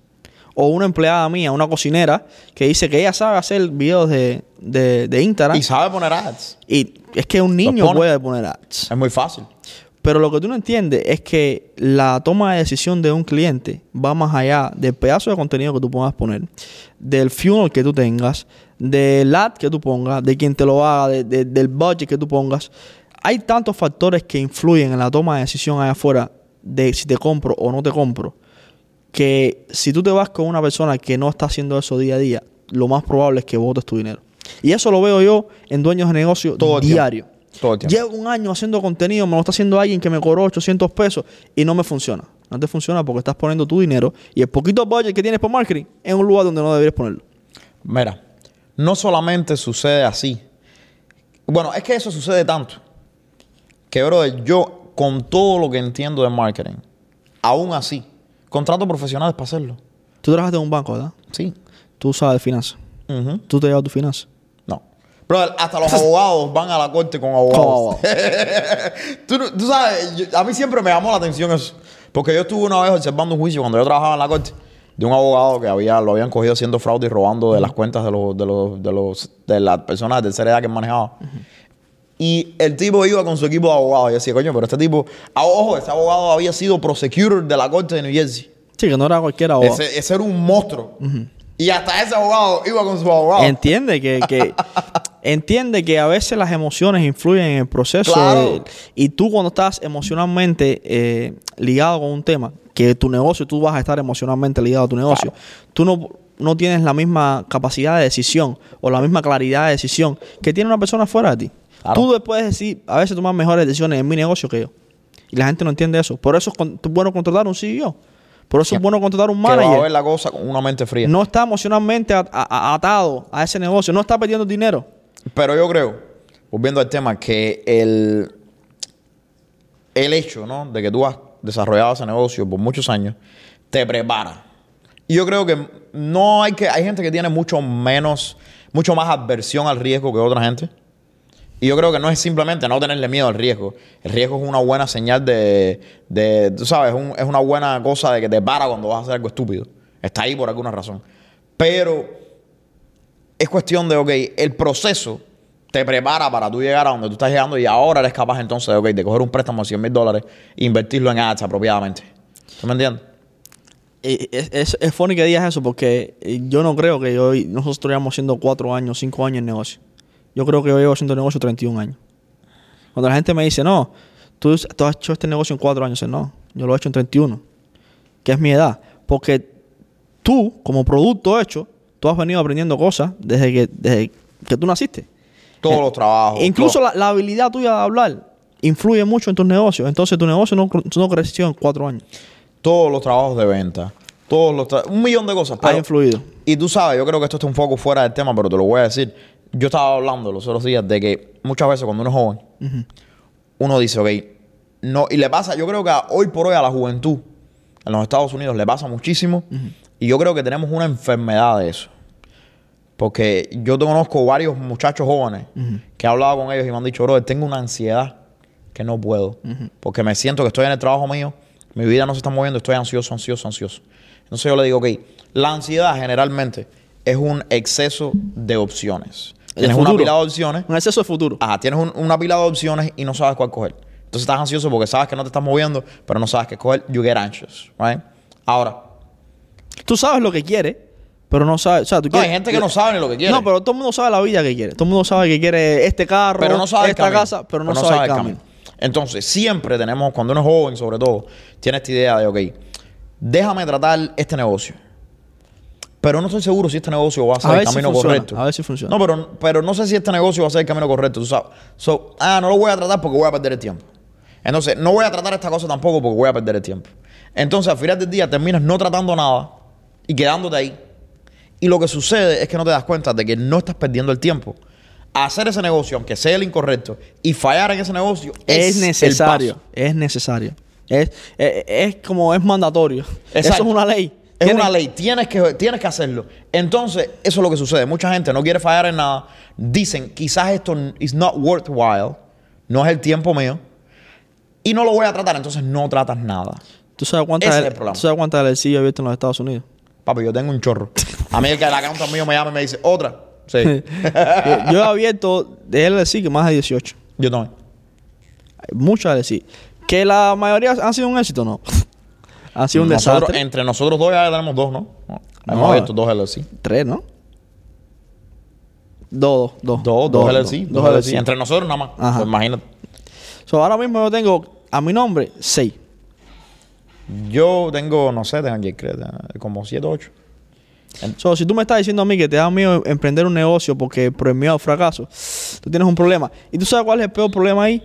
O una empleada mía, una cocinera, que dice que ella sabe hacer videos de, de, de Instagram. Y sabe poner ads. Y es que un niño puede poner ads. Es muy fácil. Pero lo que tú no entiendes es que la toma de decisión de un cliente va más allá del pedazo de contenido que tú puedas poner, del funnel que tú tengas, del ad que tú pongas, de quien te lo haga, de- de- del budget que tú pongas. Hay tantos factores que influyen en la toma de decisión allá afuera de si te compro o no te compro, que si tú te vas con una persona que no está haciendo eso día a día, lo más probable es que votes tu dinero. Y eso lo veo yo en dueños de negocio Todo tiempo. Diario. Todo el tiempo. Llevo un año haciendo contenido, me lo está haciendo alguien que me cobró 800 pesos y no me funciona. No te funciona porque estás poniendo tu dinero y el poquito budget que tienes por marketing en un lugar donde no deberías ponerlo. Mira, no solamente sucede así. Bueno, es que eso sucede tanto. Que, brother, yo, con todo lo que entiendo de marketing, aún así, contrato profesionales para hacerlo. Tú trabajas en un banco, ¿verdad? Sí. Tú sabes de finanzas. Ujú. Tú te llevas tu finanzas. Brother, hasta los abogados van a la corte con abogados. tú, sabes, yo- a mí siempre me llamó la atención eso. Porque yo estuve una vez observando un juicio cuando yo trabajaba en la corte de un abogado que había, lo habían cogido haciendo fraude y robando de las cuentas de los, de los, de los, de las personas de tercera edad que manejaba. Y el tipo iba con su equipo de abogados. Y decía, coño, pero este tipo, ah, ojo, ese abogado había sido prosecutor de la corte de New Jersey. Sí, que no era cualquier abogado. Ese, ese era un monstruo. Y hasta ese abogado iba con su abogado. Entiende que, que- entiende que a veces las emociones influyen en el proceso Claro. y tú cuando estás emocionalmente eh, ligado con un tema que tu negocio tú vas a estar emocionalmente ligado a tu negocio tú no no tienes la misma capacidad de decisión o la misma claridad de decisión que tiene una persona fuera de ti Claro. tú puedes decir a veces tomar mejores decisiones en mi negocio que yo y la gente no entiende eso por eso es bueno contratar un CEO por eso es bueno contratar un que va a manager ver la cosa con una mente fría. no está emocionalmente atado a ese negocio, no está perdiendo dinero. Pero yo creo, volviendo al tema, que el, el hecho ¿no? de que tú has desarrollado ese negocio por muchos años te prepara. Y yo creo que no hay que. Hay gente que tiene mucho menos, mucho más aversión al riesgo que otra gente. Y yo creo que no es simplemente no tenerle miedo al riesgo. El riesgo es una buena señal de, de tú sabes, un- es una buena cosa de que te para cuando vas a hacer algo estúpido. Está ahí por alguna razón. Pero es cuestión de, ok, el proceso te prepara para tú llegar a donde tú estás llegando y ahora eres capaz entonces de, ok, de coger un préstamo de 100 mil dólares e invertirlo en ads apropiadamente. ¿Tú me entiendes? Eh, Es, es, es funny que digas eso porque eh, yo no creo que hoy nosotros estuviéramos haciendo cuatro años, cinco años en negocio. Yo creo que yo llevo haciendo negocio 31 años. Cuando la gente me dice, no, tú, has hecho este negocio en cuatro años. Dice, no, yo lo he hecho en 31, que es mi edad. Porque tú, como producto hecho, tú has venido aprendiendo cosas desde que, desde que tú naciste. Todos los trabajos. Incluso la, la habilidad tuya de hablar influye mucho en tus negocios. Entonces tu negocio no, no creció en cuatro años. todos los trabajos de venta. Todos los tra- un millón de cosas. ha influido. Y tú sabes, yo creo que esto está un poco fuera del tema, pero te lo voy a decir. Yo estaba hablando los otros días de que muchas veces cuando uno es joven, uno dice, ok, no, y le pasa, yo creo que hoy por hoy a la juventud en los Estados Unidos le pasa muchísimo. Y yo creo que tenemos una enfermedad de eso. Porque yo te conozco varios muchachos jóvenes que he hablado con ellos y me han dicho, bro, tengo una ansiedad que no puedo. Porque me siento que estoy en el trabajo mío, mi vida no se está moviendo, estoy ansioso, ansioso, ansioso. Entonces yo le digo, ok, la ansiedad generalmente es un exceso de opciones. Tienes una futuro. pila de opciones, Un exceso de futuro. ajá, tienes un- una pila de opciones y no sabes cuál coger. Entonces estás ansioso porque sabes que no te estás moviendo, pero no sabes qué coger. You get anxious, right? Ahora, Tú sabes lo que quieres, pero no sabes. O sea, tú no, hay quieres- gente que no sabe ni lo que quiere. No, pero todo el mundo sabe la vida que quiere. Todo el mundo sabe que quiere este carro, pero no sabe esta casa, pero no, sabe, el camino. Entonces, siempre tenemos, cuando uno es joven, sobre todo, tiene esta idea de, ok, déjame tratar este negocio. Pero no estoy seguro si este negocio va a ser A el si camino funciona, correcto. a ver si funciona. No, pero, pero no sé si este negocio va a ser el camino correcto, tú sabes. So, ah, no lo voy a tratar porque voy a perder el tiempo. Entonces, no voy a tratar esta cosa tampoco porque voy a perder el tiempo. Entonces, al final del día, terminas no tratando nada y quedándote ahí. Y lo que sucede es que no te das cuenta de que no estás perdiendo el tiempo. Hacer ese negocio, aunque sea el incorrecto, y fallar en ese negocio Es, el necesario. paso. Es necesario. Es, es, es como es mandatorio. Exacto. Eso es una ley. Es una ley, tienes que, tienes que hacerlo. Entonces, eso es lo que sucede. Mucha gente no quiere fallar en nada. Dicen, quizás esto is not worthwhile, no es el tiempo mío, y no lo voy a tratar, entonces no tratas nada. ¿Tú sabes cuántas Ese es L- el problema. ¿Tú sabes cuántas LLC he abierto en los Estados Unidos? Papi, yo tengo un chorro. A mí el que el account mío me llama y me dice, otra. Sí. Yo he abierto de LLC que más de 18. yo también. Hay Muchas LLC. Que la mayoría han sido un éxito, no. Han sido un Nosotros- desastre. entre nosotros dos ya tenemos dos, ¿no? No, Hemos abierto dos LLC. Tres, ¿no? Dos, dos. Dos, dos, LLC. Dos. LLC. Entre nosotros nada más. Ajá. Pues imagínate. So, ahora mismo yo tengo a mi nombre seis. Yo tengo, no sé, tengo aquí como siete o ocho. So, si tú me estás diciendo a mí que te da miedo emprender un negocio porque por el miedo al fracaso, tú tienes un problema. ¿Y tú sabes cuál es el peor problema ahí?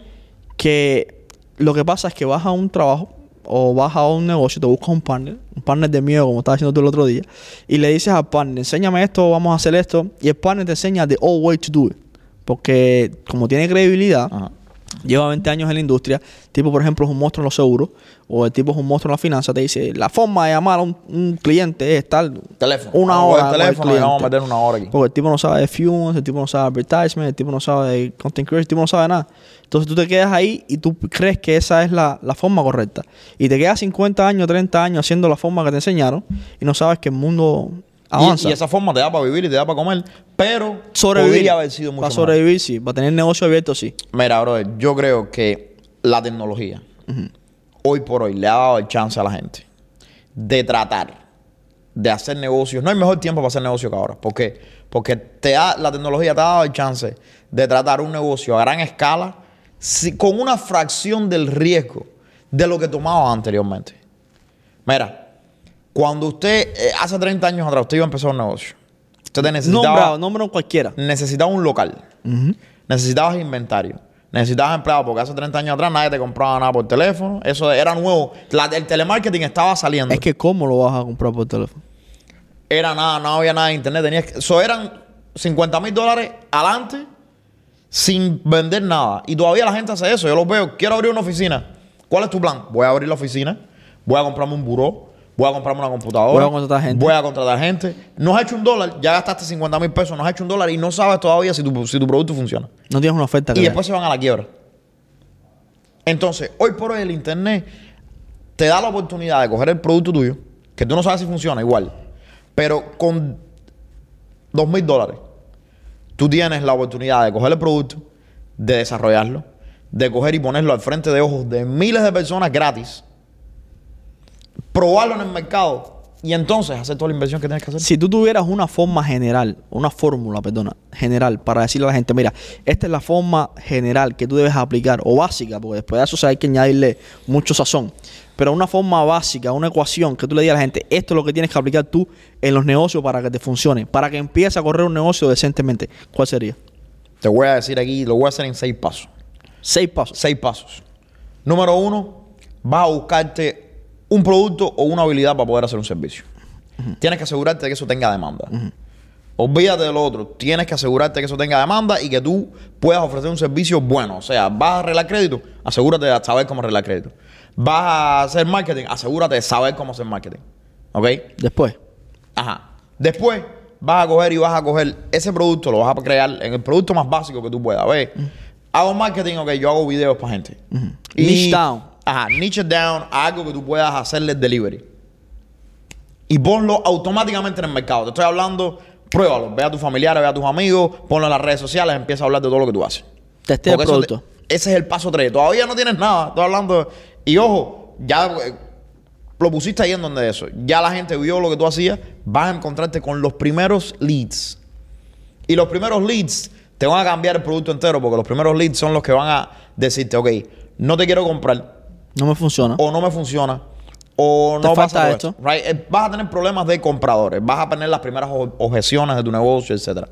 Que lo que pasa es que vas a un trabajo o vas a un negocio, te buscas un partner, un partner de miedo, como estabas diciendo tú el otro día, y le dices al partner, enséñame esto, vamos a hacer esto, y el partner te enseña the old way to do it. Porque como tiene credibilidad, Ajá. Lleva 20 años en la industria, tipo por ejemplo es un monstruo en los seguros, o el tipo es un monstruo en la finanza, te dice, la forma de llamar a un, un cliente es tal, Teléfono. una hora con el el teléfono y vamos a meter una hora aquí. Porque el tipo no sabe de fumes, el tipo no sabe de advertisement, el tipo no sabe de content creation, el tipo no sabe nada. Entonces tú te quedas ahí y tú crees que esa es la, la forma correcta. Y te quedas 50 años, 30 años haciendo la forma que te enseñaron y no sabes que el mundo avanza. Y, y esa forma te da para vivir y te da para comer, pero sobrevivir. podría haber sido mucho Para sobrevivir, sí. Para tener negocio abierto, sí. Mira, brother, yo creo que la tecnología hoy por hoy le ha dado el chance a la gente de tratar de hacer negocios. No hay mejor tiempo para hacer negocio que ahora. ¿Por qué? Porque te da, la tecnología te ha dado el chance de tratar un negocio a gran escala si- con una fracción del riesgo de lo que tomaba anteriormente. Mira, cuando usted, eh, hace 30 años atrás, usted iba a empezar un negocio. Usted te necesitaba Nombrado, nombra un cualquiera. necesitabas un local, necesitabas inventario, necesitabas empleados, porque hace 30 años atrás nadie te compraba nada por teléfono, eso era nuevo, La- el telemarketing estaba saliendo, Es que ¿cómo lo vas a comprar por teléfono? era nada, no había nada de internet, tenías que, eso eran 50 mil dólares adelante sin vender nada, y todavía la gente hace eso, yo los veo, quiero abrir una oficina, ¿cuál es tu plan? Voy a abrir la oficina, voy a comprarme un buró, voy a comprarme una computadora, Voy a contratar gente. voy a contratar gente, no has hecho un dólar, ya gastaste 50 mil pesos, no has hecho un dólar y no sabes todavía si tu, si tu producto funciona. No tienes una oferta Y que después se van a la quiebra. Entonces, hoy por hoy el internet te da la oportunidad de coger el producto tuyo, que tú no sabes si funciona igual, pero con dos mil dólares, tú tienes la oportunidad de coger el producto, de desarrollarlo, de coger y ponerlo al frente de ojos de miles de personas gratis, probarlo en el mercado y entonces hacer toda la inversión que tienes que hacer. Si tú tuvieras una forma general, una fórmula, perdona, general, para decirle a la gente, mira, esta es la forma general que tú debes aplicar, o básica, porque después de eso se hay que añadirle mucho sazón, pero una forma básica, una ecuación que tú le digas a la gente, esto es lo que tienes que aplicar tú en los negocios para que te funcione, para que empiece a correr un negocio decentemente, ¿cuál sería? Te voy a decir aquí, lo voy a hacer en seis pasos. Seis pasos. Seis pasos. Número uno, vas a buscarte un producto o una habilidad para poder hacer un servicio. Tienes que asegurarte de que eso tenga demanda. Olvídate de lo otro. Tienes que asegurarte que eso tenga demanda y que tú puedas ofrecer un servicio bueno. O sea, vas a arreglar crédito, asegúrate de saber cómo arreglar crédito. Vas a hacer marketing, asegúrate de saber cómo hacer marketing. ¿Ok? Después. Ajá. Después vas a coger y vas a coger ese producto, lo vas a crear en el producto más básico que tú puedas. ver Hago marketing, ok, yo hago videos para gente. Niche down. Ajá, niche down, algo que tú puedas hacerle delivery. Y ponlo automáticamente en el mercado. Te estoy hablando, pruébalo. Ve a tus familiares, ve a tus amigos, ponlo en las redes sociales, empieza a hablar de todo lo que tú haces. Testea el eso te- producto. ese es el paso 3. Todavía no tienes nada. Estoy hablando. Y ojo, ya eh, lo pusiste ahí en donde eso. Ya la gente vio lo que tú hacías. Vas a encontrarte con los primeros leads. Y los primeros leads te van a cambiar el producto entero. Porque los primeros leads son los que van a decirte, ok, no te quiero comprar. No me funciona. O no me funciona. O Te no falta pasa esto. right? Eh, Vas a tener problemas de compradores. Vas a tener las primeras objeciones de tu negocio, etcétera.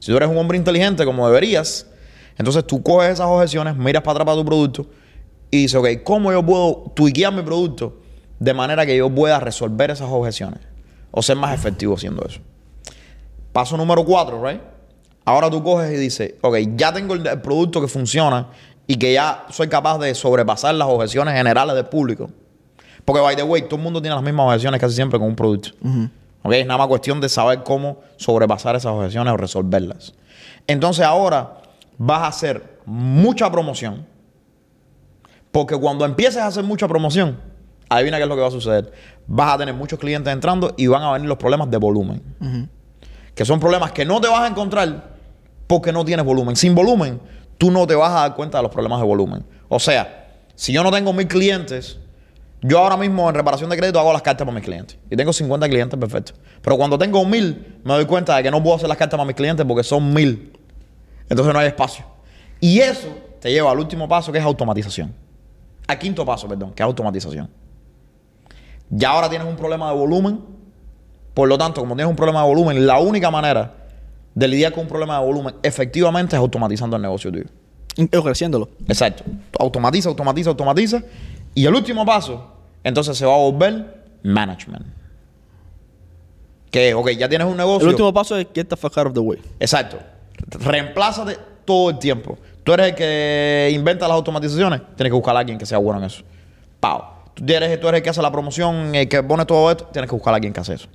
Si tú eres un hombre inteligente como deberías, entonces tú coges esas objeciones, miras para atrás para tu producto y dices, ok, ¿cómo yo puedo tuiquear mi producto de manera que yo pueda resolver esas objeciones? O ser más efectivo haciendo eso. Paso número cuatro, right? Ahora tú coges y dices, ok, ya tengo el, el producto que funciona y que ya soy capaz de sobrepasar las objeciones generales del público. Porque, by the way, todo el mundo tiene las mismas objeciones casi siempre con un producto. Ok, es nada más cuestión de saber cómo sobrepasar esas objeciones o resolverlas. Entonces ahora vas a hacer mucha promoción. Porque cuando empieces a hacer mucha promoción, adivina qué es lo que va a suceder. Vas a tener muchos clientes entrando y van a venir los problemas de volumen. Que son problemas que no te vas a encontrar porque no tienes volumen. Sin volumen, tú no te vas a dar cuenta de los problemas de volumen. O sea, si yo no tengo mil clientes, yo ahora mismo en reparación de crédito hago las cartas para mis clientes. Y tengo 50 clientes, perfecto. Pero cuando tengo mil, me doy cuenta de que no puedo hacer las cartas para mis clientes porque son mil. Entonces no hay espacio. Y eso te lleva al último paso que es automatización. Al quinto paso, perdón, que es automatización. Ya ahora tienes un problema de volumen. Por lo tanto, como tienes un problema de volumen, la única manera de lidiar con un problema de volumen efectivamente es automatizando el negocio tuyo. Y creciéndolo. Exacto. Automatiza, automatiza, automatiza. Y el último paso, entonces se va a volver management. Que, ok, ya tienes un negocio. El último paso es get the fuck out of the way. Exacto. Reemplázate todo el tiempo. Tú eres el que inventa las automatizaciones, tienes que buscar a alguien que sea bueno en eso. Pau. Tú eres, tú eres el que hace la promoción, el que pone todo esto, tienes que buscar a alguien que hace eso.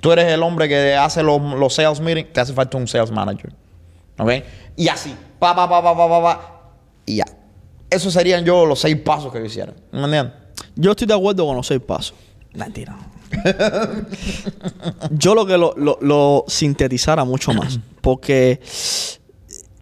Tú eres el hombre que hace los, los sales meetings, te hace falta un sales manager. ¿Ok? Y así. Pa, pa, pa, pa, pa, pa, pa. Y ya. Esos serían yo los seis pasos que yo hiciera. ¿Me entiendes? Yo estoy de acuerdo con los seis pasos. Mentira. Yo lo que lo, lo- lo sintetizara mucho más. Porque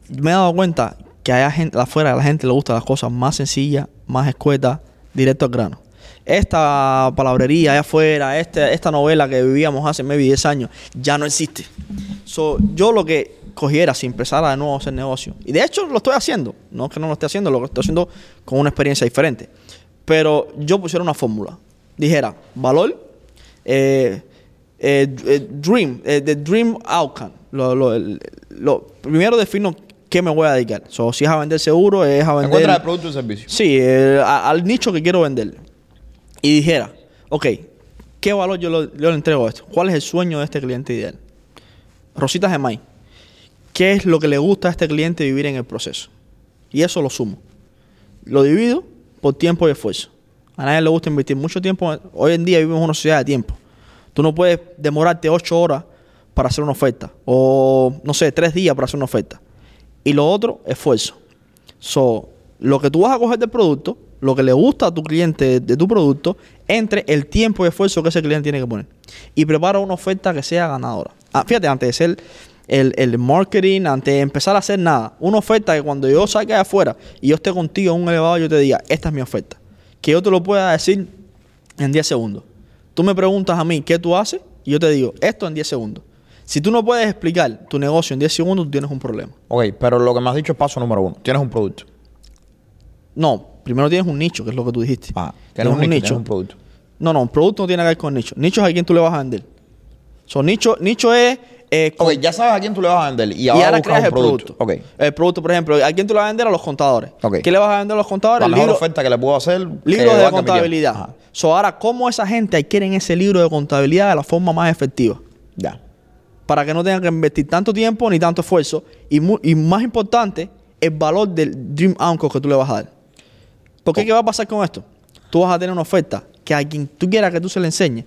me he dado cuenta que hay gente afuera, a la gente le gustan las cosas más sencillas, más escuetas, directo al grano. Esta palabrería allá afuera, este, esta novela que vivíamos hace maybe 10 años, ya no existe. So, yo lo que cogiera si empezara de nuevo a hacer negocio, y de hecho lo estoy haciendo, no es que no lo esté haciendo, lo estoy haciendo con una experiencia diferente. Pero yo pusiera una fórmula. Dijera, valor, eh, eh, eh, dream, eh, the dream outcome. Lo, lo- el- lo- primero defino qué me voy a dedicar. So, si es a vender seguro, es a vender... Encuentra el producto y servicio. Sí, eh, a- al nicho que quiero vender. Y dijera, ok, ¿qué valor yo, le entrego a esto? ¿Cuál es el sueño de este cliente ideal? Rositas de maíz. ¿Qué es lo que le gusta a este cliente vivir en el proceso? Y eso lo sumo. Lo divido por tiempo y esfuerzo. A nadie le gusta invertir mucho tiempo. Hoy en día vivimos en una sociedad de tiempo. Tú no puedes demorarte ocho horas para hacer una oferta. O, no sé, tres días para hacer una oferta. Y lo otro, esfuerzo. So, lo que tú vas a coger del producto, lo que le gusta a tu cliente de tu producto, entre el tiempo y esfuerzo que ese cliente tiene que poner. Y prepara una oferta que sea ganadora. Ah, fíjate, antes de ser el, el marketing, antes de empezar a hacer nada, una oferta que cuando yo salga de afuera y yo esté contigo en un elevado, yo te diga, esta es mi oferta. Que yo te lo pueda decir en 10 segundos. Tú me preguntas a mí qué tú haces y yo te digo esto en 10 segundos. Si tú no puedes explicar tu negocio en 10 segundos, tú tienes un problema. Ok, pero lo que me has dicho es paso número uno. Tienes un producto. No, primero tienes un nicho, que es lo que tú dijiste. Ah, tienes un nicho, tienes un producto. No, no, un producto no tiene que ver con nicho. Nicho es a quién tú le vas a vender. So, nicho, nicho es. eh, Ok, ya sabes a quién tú le vas a vender. Y y ahora, buscas creas un el producto. El producto, por ejemplo, ¿a quién tú le vas a vender? A los contadores. ¿Qué le vas a vender a los contadores? La mejor Libro- oferta que le puedo hacer. Libros eh, de contabilidad. Ajá. So, ahora, ¿cómo esa gente adquieren ese libro de contabilidad de la forma más efectiva? Ya. Para que no tengan que invertir tanto tiempo ni tanto esfuerzo. Y, y más importante, el valor del Dream Anchor que tú le vas a dar. Porque ¿qué va a pasar con esto? Tú vas a tener una oferta que a quien tú quieras que tú se le enseñe,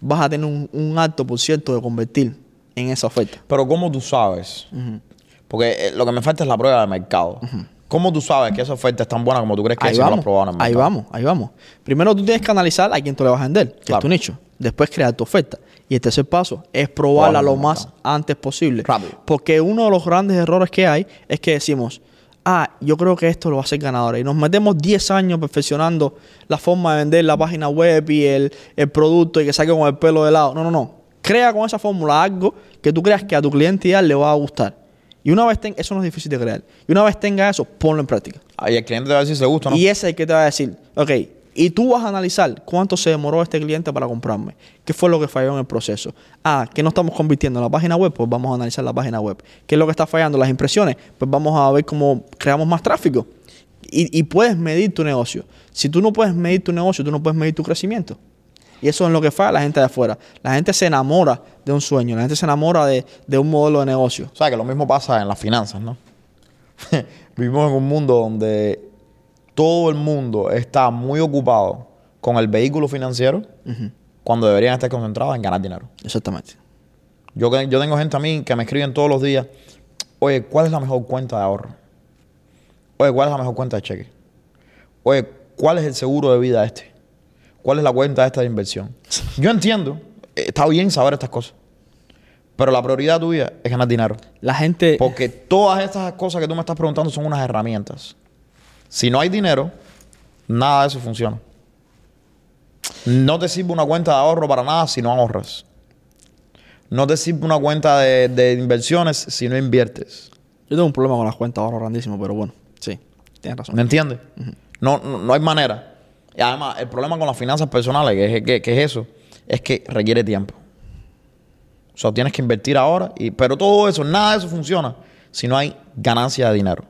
vas a tener un, un alto por ciento de convertir en esa oferta. Pero ¿cómo tú sabes? Porque eh, lo que me falta es la prueba de mercado. ¿Cómo tú sabes que esa oferta es tan buena como tú crees que Ahí si no la has vamos, probado en el ahí vamos, ahí vamos. Primero tú tienes que analizar a quién tú le vas a vender, que Claro. es tu nicho. Después crear tu oferta. Y el tercer paso es probarla lo más antes posible. Rápido. Porque uno de los grandes errores que hay es que decimos, ah, yo creo que esto lo va a hacer ganador. Y nos metemos 10 años perfeccionando la forma de vender la página web y el, el producto y que saque con el pelo de lado. No, no, no. Crea con esa fórmula algo que tú creas que a tu cliente ideal le va a gustar. Y una vez tenga, eso no es difícil de crear. Y una vez tenga eso, ponlo en práctica. Ahí el cliente te va a decir si le gusta o no. Y ese es el que te va a decir, ok, y tú vas a analizar cuánto se demoró este cliente para comprarme. ¿Qué fue lo que falló en el proceso? Ah, que no estamos convirtiendo en la página web, pues vamos a analizar la página web. ¿Qué es lo que está fallando? Las impresiones, pues vamos a ver cómo creamos más tráfico. Y, puedes medir tu negocio. Si tú no puedes medir tu negocio, tú no puedes medir tu crecimiento. Y eso es lo que falla la gente de afuera. La gente se enamora de un sueño, la gente se enamora de, de un modelo de negocio. O sea, que lo mismo pasa en las finanzas, ¿no? Vivimos en un mundo donde todo el mundo está muy ocupado con el vehículo financiero cuando deberían estar concentrados en ganar dinero. Exactamente. Yo, yo tengo gente a mí que me escriben todos los días, oye, ¿cuál es la mejor cuenta de ahorro? Oye, ¿cuál es la mejor cuenta de cheque? Oye, ¿cuál es el seguro de vida este? ¿Cuál es la cuenta esta de inversión? Yo entiendo, eh, está bien saber estas cosas, pero la prioridad tuya es ganar dinero. La gente... Porque todas estas cosas que tú me estás preguntando son unas herramientas. Si no hay dinero, nada de eso funciona. No te sirve una cuenta de ahorro para nada si no ahorras. No te sirve una cuenta de, de inversiones si no inviertes. Yo tengo un problema con las cuentas de ahorro grandísimo, pero bueno, sí, tienes razón. ¿Me entiendes? no, no, no hay manera. Y además, el problema con las finanzas personales, que es, que- que es eso, es que requiere tiempo. O sea, tienes que invertir ahora, y, pero todo eso, nada de eso funciona si no hay ganancia de dinero.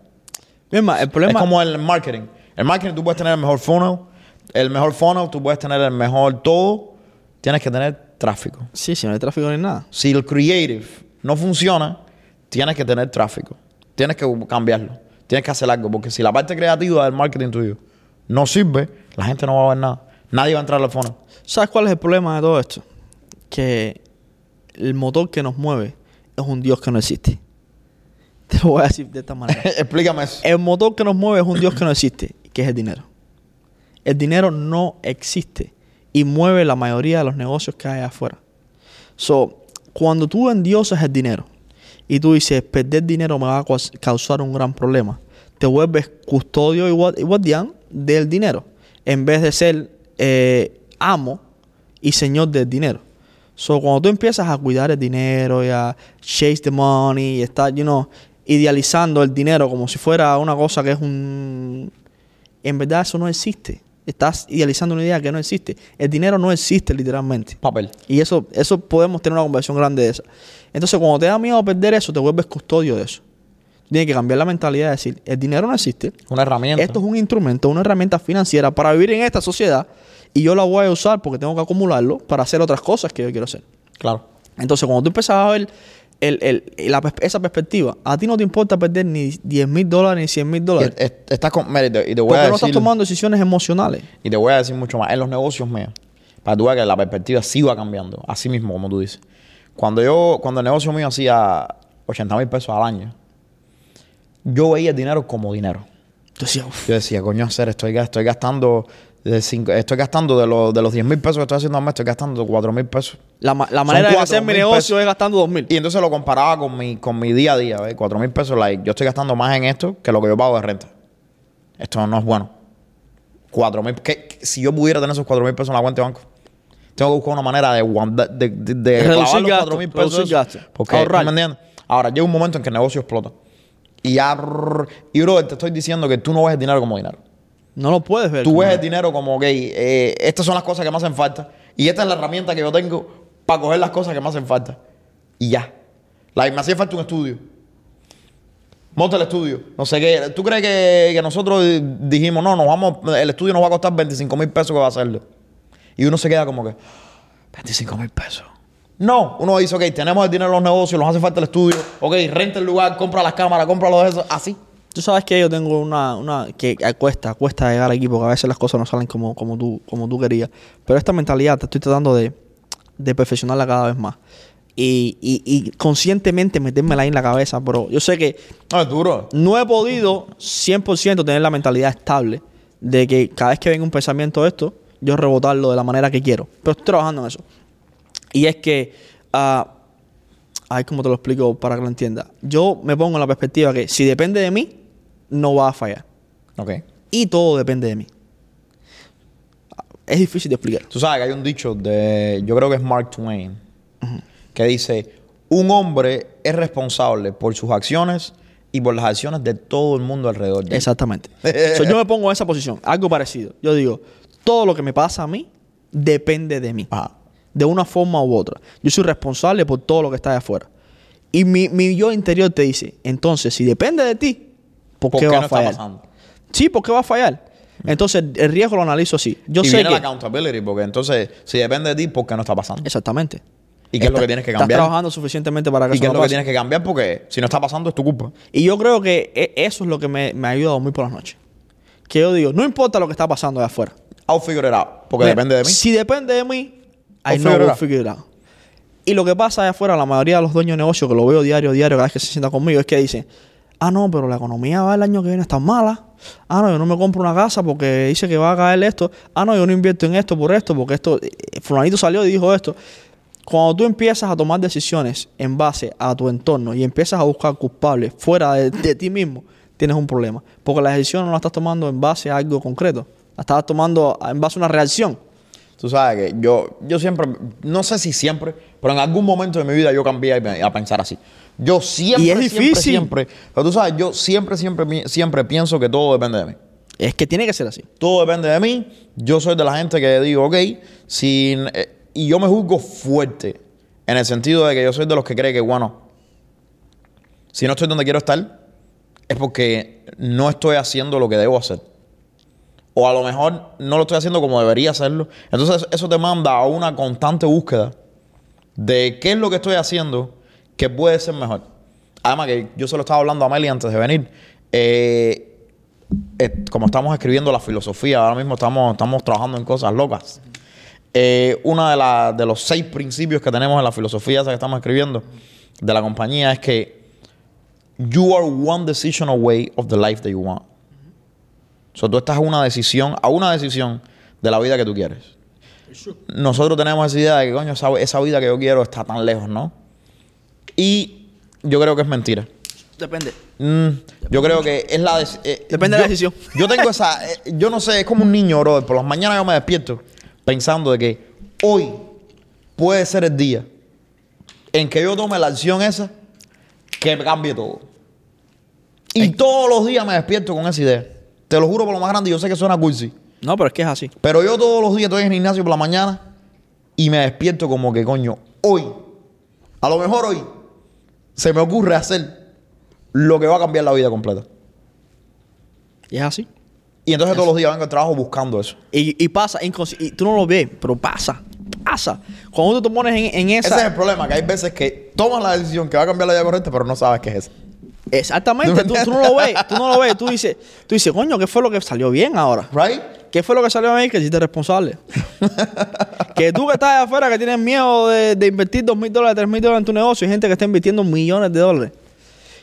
Misma, el problema... Es como el marketing. El marketing tú puedes tener el mejor funnel, el mejor funnel, tú puedes tener el mejor todo. Tienes que tener tráfico. Sí, si no hay tráfico ni nada. Si el creative no funciona, tienes que tener tráfico. Tienes que cambiarlo. Tienes que hacer algo. Porque si la parte creativa del marketing tuyo no sirve, la gente no va a ver nada. Nadie va a entrar al funnel. ¿Sabes cuál es el problema de todo esto? Que el motor que nos mueve es un Dios que no existe. Te lo voy a decir de esta manera. Explícame eso. el motor que nos mueve es un Dios que no existe, que es el dinero. El dinero no existe y mueve la mayoría de los negocios que hay afuera. So, cuando tú endiosas el dinero y tú dices, perder dinero me va a caus- causar un gran problema, te vuelves custodio y guardián del dinero, en vez de ser eh, amo y señor del dinero. So, cuando tú empiezas a cuidar el dinero y a chase the money y estar, you know, idealizando el dinero como si fuera una cosa que es un... En verdad eso no existe. Estás idealizando una idea que no existe. El dinero no existe literalmente. Papel. Y eso, eso podemos tener una conversación grande de esa. Entonces, cuando te da miedo perder eso, te vuelves custodio de eso. Tienes que cambiar la mentalidad y decir, el dinero no existe. Una herramienta. Esto es un instrumento, una herramienta financiera para vivir en esta sociedad y yo la voy a usar porque tengo que acumularlo para hacer otras cosas que yo quiero hacer. Claro. Entonces, cuando tú empiezas a ver el- el- la pers- esa perspectiva, a ti no te importa perder ni 10 mil dólares ni 100 mil dólares. es- estás con, y te, y te voy Porque a no decir, estás tomando decisiones emocionales. y te voy a decir mucho más. En los negocios míos, para tú veas que la perspectiva sí va cambiando. Así mismo, como tú dices. Cuando yo, cuando el negocio mío hacía 80 mil pesos al año, yo veía el dinero como dinero. Entonces, Yo decía, coño, hacer, estoy, estoy gastando de cinco, estoy gastando de, los de los 10 mil pesos que estoy haciendo al mes, estoy gastando 4 mil pesos. la, ma- la manera de hacer mi negocio pesos. es gastando 2 mil. Y entonces lo comparaba con mi, con mi día a día, ¿ves? 4 mil pesos, like, yo estoy gastando más en esto que lo que yo pago de renta. Esto no es bueno. 4 mil, ¿qué- qué- si yo pudiera tener esos 4 mil pesos en la cuenta de banco, Tengo que buscar una manera de, de, de, de Reducir los gastos, 4 mil pesos. Porque, Ahorrar. ¿me entiendes? Ahora, llega un momento en que el negocio explota. Y ya... Y, bro, te estoy diciendo que tú no ves el dinero como dinero. No lo puedes ver. Tú ves el dinero como, ok, eh, estas son las cosas que me hacen falta. Y esta es la herramienta que yo tengo para coger las cosas que me hacen falta. Y ya. Like, me hacía falta un estudio. Monta el estudio. No sé qué. ¿Tú crees que, que nosotros dijimos, no, nos vamos, el estudio nos va a costar 25 mil pesos que va a hacerlo? Y uno se queda como que, 25 mil pesos. No, uno dice, ok, tenemos el dinero en los negocios, nos hace falta el estudio. Ok, renta el lugar, compra las cámaras, compra los de eso. Así. Tú sabes que yo tengo una, una que cuesta, cuesta llegar aquí porque a veces las cosas no salen como, como, tú, como tú querías. Pero esta mentalidad te estoy tratando de, de perfeccionarla cada vez más. Y, y, y conscientemente metérmela ahí en la cabeza. Pero yo sé que No, es duro. no he podido 100% tener la mentalidad estable de que cada vez que venga un pensamiento de esto, yo rebotarlo de la manera que quiero. Pero estoy trabajando en eso. Y es que, ah, ay, ¿cómo te lo explico para que lo entienda? Yo me pongo en la perspectiva que si depende de mí, no va a fallar. Ok. Y todo depende de mí. Es difícil de explicar. Tú sabes que hay un dicho de, yo creo que es Mark Twain, que dice, un hombre es responsable por sus acciones y por las acciones de todo el mundo alrededor de él. Exactamente. So, yo me pongo en esa posición, algo parecido. Yo digo, todo lo que me pasa a mí depende de mí. Ajá. De una forma u otra. Yo soy responsable por todo lo que está de afuera. Y mi, mi yo interior te dice, entonces, si depende de ti, ¿por, ¿Por qué, va no a está pasando? Sí, ¿por qué va a fallar? Entonces, el riesgo lo analizo así. Yo y sé viene que... la accountability, porque entonces, si depende de ti, ¿por qué no está pasando? Exactamente. ¿Y qué es lo que tienes que Estás cambiar? trabajando suficientemente para que ¿Y eso qué es lo que tienes que cambiar? Porque si no está pasando, es tu culpa. Y yo creo que e- eso es lo que me, me ha ayudado muy por las noches. Que yo digo, no importa lo que está pasando de afuera. I'll figure it out, porque Mira, depende de mí. Si depende de mí, I I'll know figure it out. figure it out. Y lo que pasa de afuera, la mayoría de los dueños de negocios, que lo veo diario, diario, cada vez que se sientan conmigo, es que dicen, ah, no, pero la economía va el año que viene está mala. Ah, no, yo no me compro una casa porque dice que va a caer esto. Ah, no, yo no invierto en esto por esto, porque esto, eh, fulanito salió y dijo esto. Cuando tú empiezas a tomar decisiones en base a tu entorno y empiezas a buscar culpables fuera de, de ti mismo, tienes un problema. Porque la decisión no la estás tomando en base a algo concreto. La estás tomando en base a una reacción. Tú sabes que yo, yo siempre, no sé si siempre, pero en algún momento de mi vida yo cambié a, a pensar así. Yo siempre, Y es siempre, difícil. siempre, pero tú sabes, yo siempre, siempre, siempre pienso que todo depende de mí. Es que tiene que ser así. Todo depende de mí. Yo soy de la gente que digo, ok, sin, eh, y yo me juzgo fuerte, en el sentido de que yo soy de los que cree que, bueno, si no estoy donde quiero estar, es porque no estoy haciendo lo que debo hacer. O a lo mejor no lo estoy haciendo como debería hacerlo. Entonces eso te manda a una constante búsqueda de qué es lo que estoy haciendo que puede ser mejor. Además que yo se lo estaba hablando a Meli antes de venir. Eh, eh, como estamos escribiendo la filosofía, ahora mismo estamos, estamos trabajando en cosas locas. Eh, uno de, la- de los seis principios que tenemos en la filosofía esa que estamos escribiendo de la compañía es que you are one decision away of the life that you want. O sea, tú estás a una decisión, a una decisión de la vida que tú quieres. Nosotros tenemos esa idea de que, coño, esa, esa vida que yo quiero está tan lejos, ¿no? Y yo creo que es mentira. Depende. Mm, yo creo que es la... eh, Depende de la decisión. Yo tengo esa... eh, yo no sé, es como un niño, bro. Por las mañanas yo me despierto pensando de que hoy puede ser el día en que yo tome la acción esa que cambie todo. Y todos los días me despierto con esa idea. Te lo juro por lo más grande. Yo sé que suena cursi. No, pero es que es así. Pero yo todos los días estoy en el gimnasio por la mañana y me despierto como que, coño, hoy, a lo mejor hoy, se me ocurre hacer lo que va a cambiar la vida completa. Y es así. Y entonces todos los días vengo al trabajo buscando eso. Y, y pasa, y tú no lo ves, pero pasa. Pasa. Cuando tú te pones en, en esa. Ese es el problema, que hay veces que tomas la decisión que va a cambiar la vida correcta, pero no sabes qué es esa. Exactamente, tú, tú no lo ves, tú no lo ves, tú dices, tú dices, coño, ¿qué fue lo que salió bien ahora? ¿Right? ¿Qué fue lo que salió bien? Que hiciste responsable. que tú que estás allá afuera, que tienes miedo de, de invertir dos mil dólares, tres mil dólares en tu negocio, y gente que está invirtiendo millones de dólares.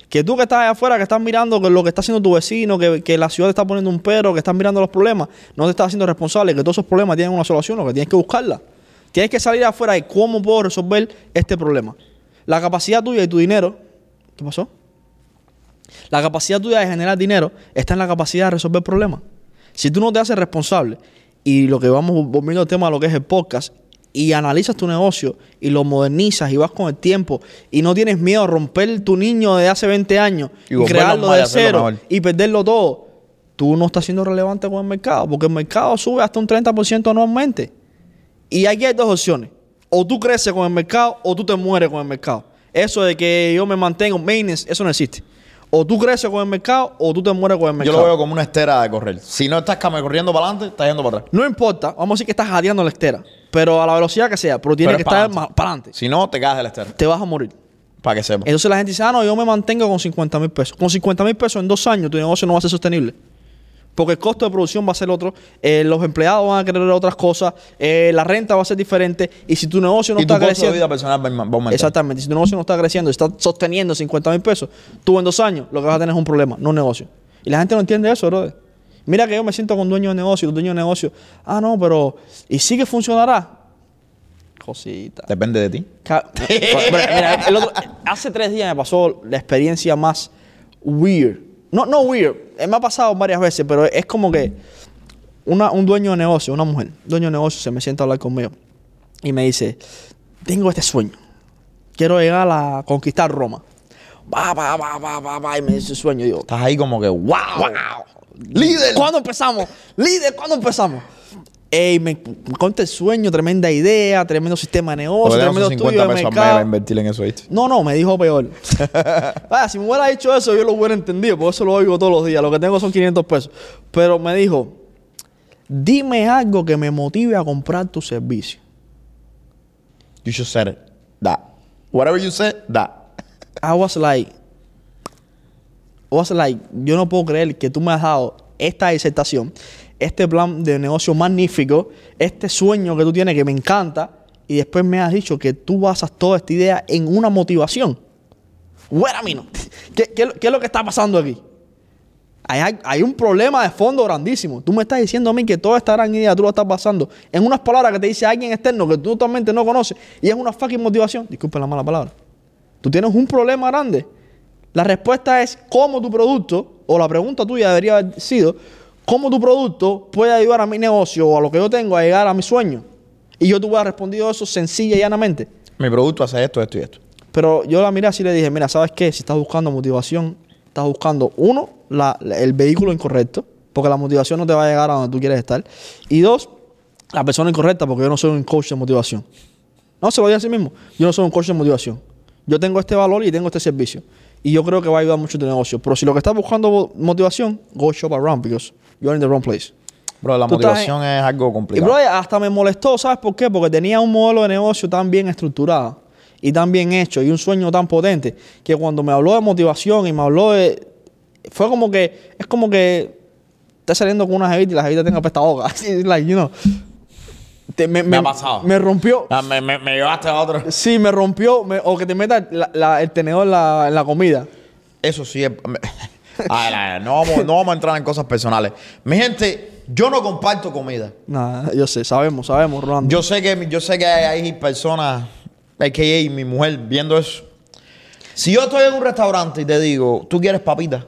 Que tú que estás allá afuera, que estás mirando lo que está haciendo tu vecino, que, que la ciudad te está poniendo un pero, que estás mirando los problemas, no te estás haciendo responsable, que todos esos problemas tienen una solución, lo que tienes que buscarla. Tienes que salir afuera y cómo puedo resolver este problema. La capacidad tuya y tu dinero. ¿Qué pasó? La capacidad tuya de generar dinero está en la capacidad de resolver problemas. Si tú no te haces responsable, y lo que vamos volviendo al tema de lo que es el podcast, y analizas tu negocio y lo modernizas y vas con el tiempo y no tienes miedo a romper tu niño de hace 20 años Y crearlo de cero y perderlo todo, tú no estás siendo relevante con el mercado porque el mercado sube hasta un 30% anualmente. Y aquí hay dos opciones. O tú creces con el mercado o tú te mueres con el mercado. Eso de que yo me mantengo maintenance, eso no existe. O tú creces con el mercado o tú te mueres con el Yo mercado. lo veo como una estera de correr. Si no estás corriendo para adelante, estás yendo para atrás. No importa, vamos a decir que estás jadeando la estera, pero a la velocidad que sea, pero tiene que estar para adelante. Si no, te caes de la estera. Te vas a morir. Para que sepas. Entonces la gente dice, ah, no, yo me mantengo con 50 mil pesos. Con 50 mil pesos en dos años tu negocio no va a ser sostenible. Porque el costo de producción va a ser otro, eh, los empleados van a querer otras cosas, eh, la renta va a ser diferente. Y si tu negocio no y tu está de creciendo. vida personal va a aumentar. Exactamente. Si tu negocio no está creciendo, está sosteniendo 50 mil pesos, tú en dos años lo que vas a tener es un problema, no un negocio. Y la gente no entiende eso, brother. Mira que yo me siento con dueño de negocio, y los dueños de negocio. Ah, no, pero. ¿Y sí que funcionará? Cosita. Depende de ti. Ca- Mira, mira, el otro- hace tres días me pasó la experiencia más weird. No, no weird. eh, Me ha pasado varias veces, pero es como que una- un dueño de negocio, una mujer, dueño de negocio, se me sienta a hablar conmigo y me dice: Tengo este sueño. Quiero llegar a conquistar Roma. Va, va, va, va, va, va. Y me dice sueño. Y digo, Estás ahí como que, wow. Líder. ¿Cuándo empezamos? Líder, ¿cuándo empezamos? Ey, me conta el sueño, tremenda idea, tremendo sistema de negocio, tremendo 50 estudio de mes a mercado. invertir en eso, ¿viste? No, no, me dijo peor. Vaya, si me hubiera dicho eso, yo lo hubiera entendido, porque eso lo oigo todos los días. Lo que tengo son 500 pesos. Pero me dijo, dime algo que me motive a comprar tu servicio. You just said it. That. Whatever you said, that. I was like, I was like, yo no puedo creer que tú me has dado esta disertación, este plan de negocio magnífico, este sueño que tú tienes que me encanta, y después me has dicho que tú basas toda esta idea en una motivación. A minute. ¿Qué, qué, qué es lo que está pasando aquí? Hay, hay- un problema de fondo grandísimo. Tú me estás diciendo a mí que toda esta gran idea tú lo estás basando en unas palabras que te dice alguien externo que tú totalmente no conoces y es una fucking motivación. Disculpen la mala palabra. Tú tienes un problema grande. La respuesta es cómo tu producto, o la pregunta tuya debería haber sido, cómo tu producto puede ayudar a mi negocio o a lo que yo tengo a llegar a mi sueño. Y yo te hubiera respondido eso sencilla y llanamente. Mi producto hace esto, esto y esto. Pero yo la miré así y le dije, mira, ¿sabes qué? Si estás buscando motivación, estás buscando, uno, la- el vehículo incorrecto, porque la motivación no te va a llegar a donde tú quieres estar. Y dos, la persona incorrecta, porque yo no soy un coach de motivación. No, se lo digo a sí mismo. Yo no soy un coach de motivación. Yo tengo este valor y tengo este servicio. Y yo creo que va a ayudar mucho tu negocio. Pero si lo que estás buscando mo- motivación, go shop around because you're in the wrong place. Bro, la Tú motivación es algo Y complicado. bro, hasta me molestó, ¿sabes por qué? Porque tenía un modelo de negocio tan bien estructurado y tan bien hecho y un sueño tan potente que cuando me habló de motivación y me habló de... Fue como que... Es como que estás saliendo con una jevita y la jevita tenga pesta boca. Así, like, you know. Te- me, Me ha pasado. Me rompió... Ah, me, me, llevaste a otro. Sí, me rompió. o que te meta la- la- el tenedor en la, en la comida. Eso sí es. A ver, a ver, no, vamos, no vamos a entrar en cosas personales. Mi gente, yo no comparto comida. Nada, yo sé, sabemos, sabemos, Rolando. Yo sé que, yo sé que hay, hay personas, a.k.a. mi mujer, viendo eso. Si yo estoy en un restaurante y te digo, ¿tú quieres papita?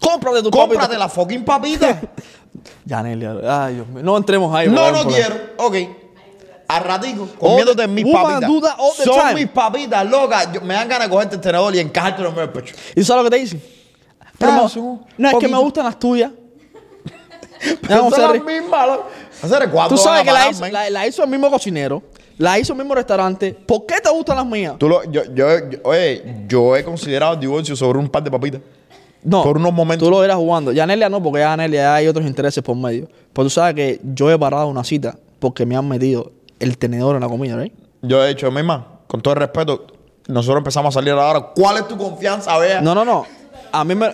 Cómprate tu Cómprate papita. la fucking papita. Yanelia, ay, Dios mío. No entremos ahí. no, no quiero. Ok. A ratico, comiéndote mis papitas. Son mis papitas, loca. Yo- me dan ganas de cogerte el tenedor y encajarte en el pecho. ¿Y tú sabes lo que te dicen? Pero me- sí, un no, es que me gustan las tuyas. Pero a son las mismas. Hacer, ¿cuándo Tú van sabes a que la parar, hizo, la, la hizo el mismo cocinero, la hizo el mismo restaurante. ¿Por qué te gustan las mías? Tú lo- yo, yo, yo- oye, yo he considerado el divorcio sobre un par de papitas. No. Por unos momentos. Tú lo irás jugando. Ya Anelia no, porque ya Anelia ya hay otros intereses por medio. Pero tú sabes que yo he parado una cita porque me han metido el tenedor en la comida, ¿right? Yo he dicho, misma, con todo el respeto, nosotros empezamos a salir ahora. ¿Cuál es tu confianza, vea? No, no, no. A mí me,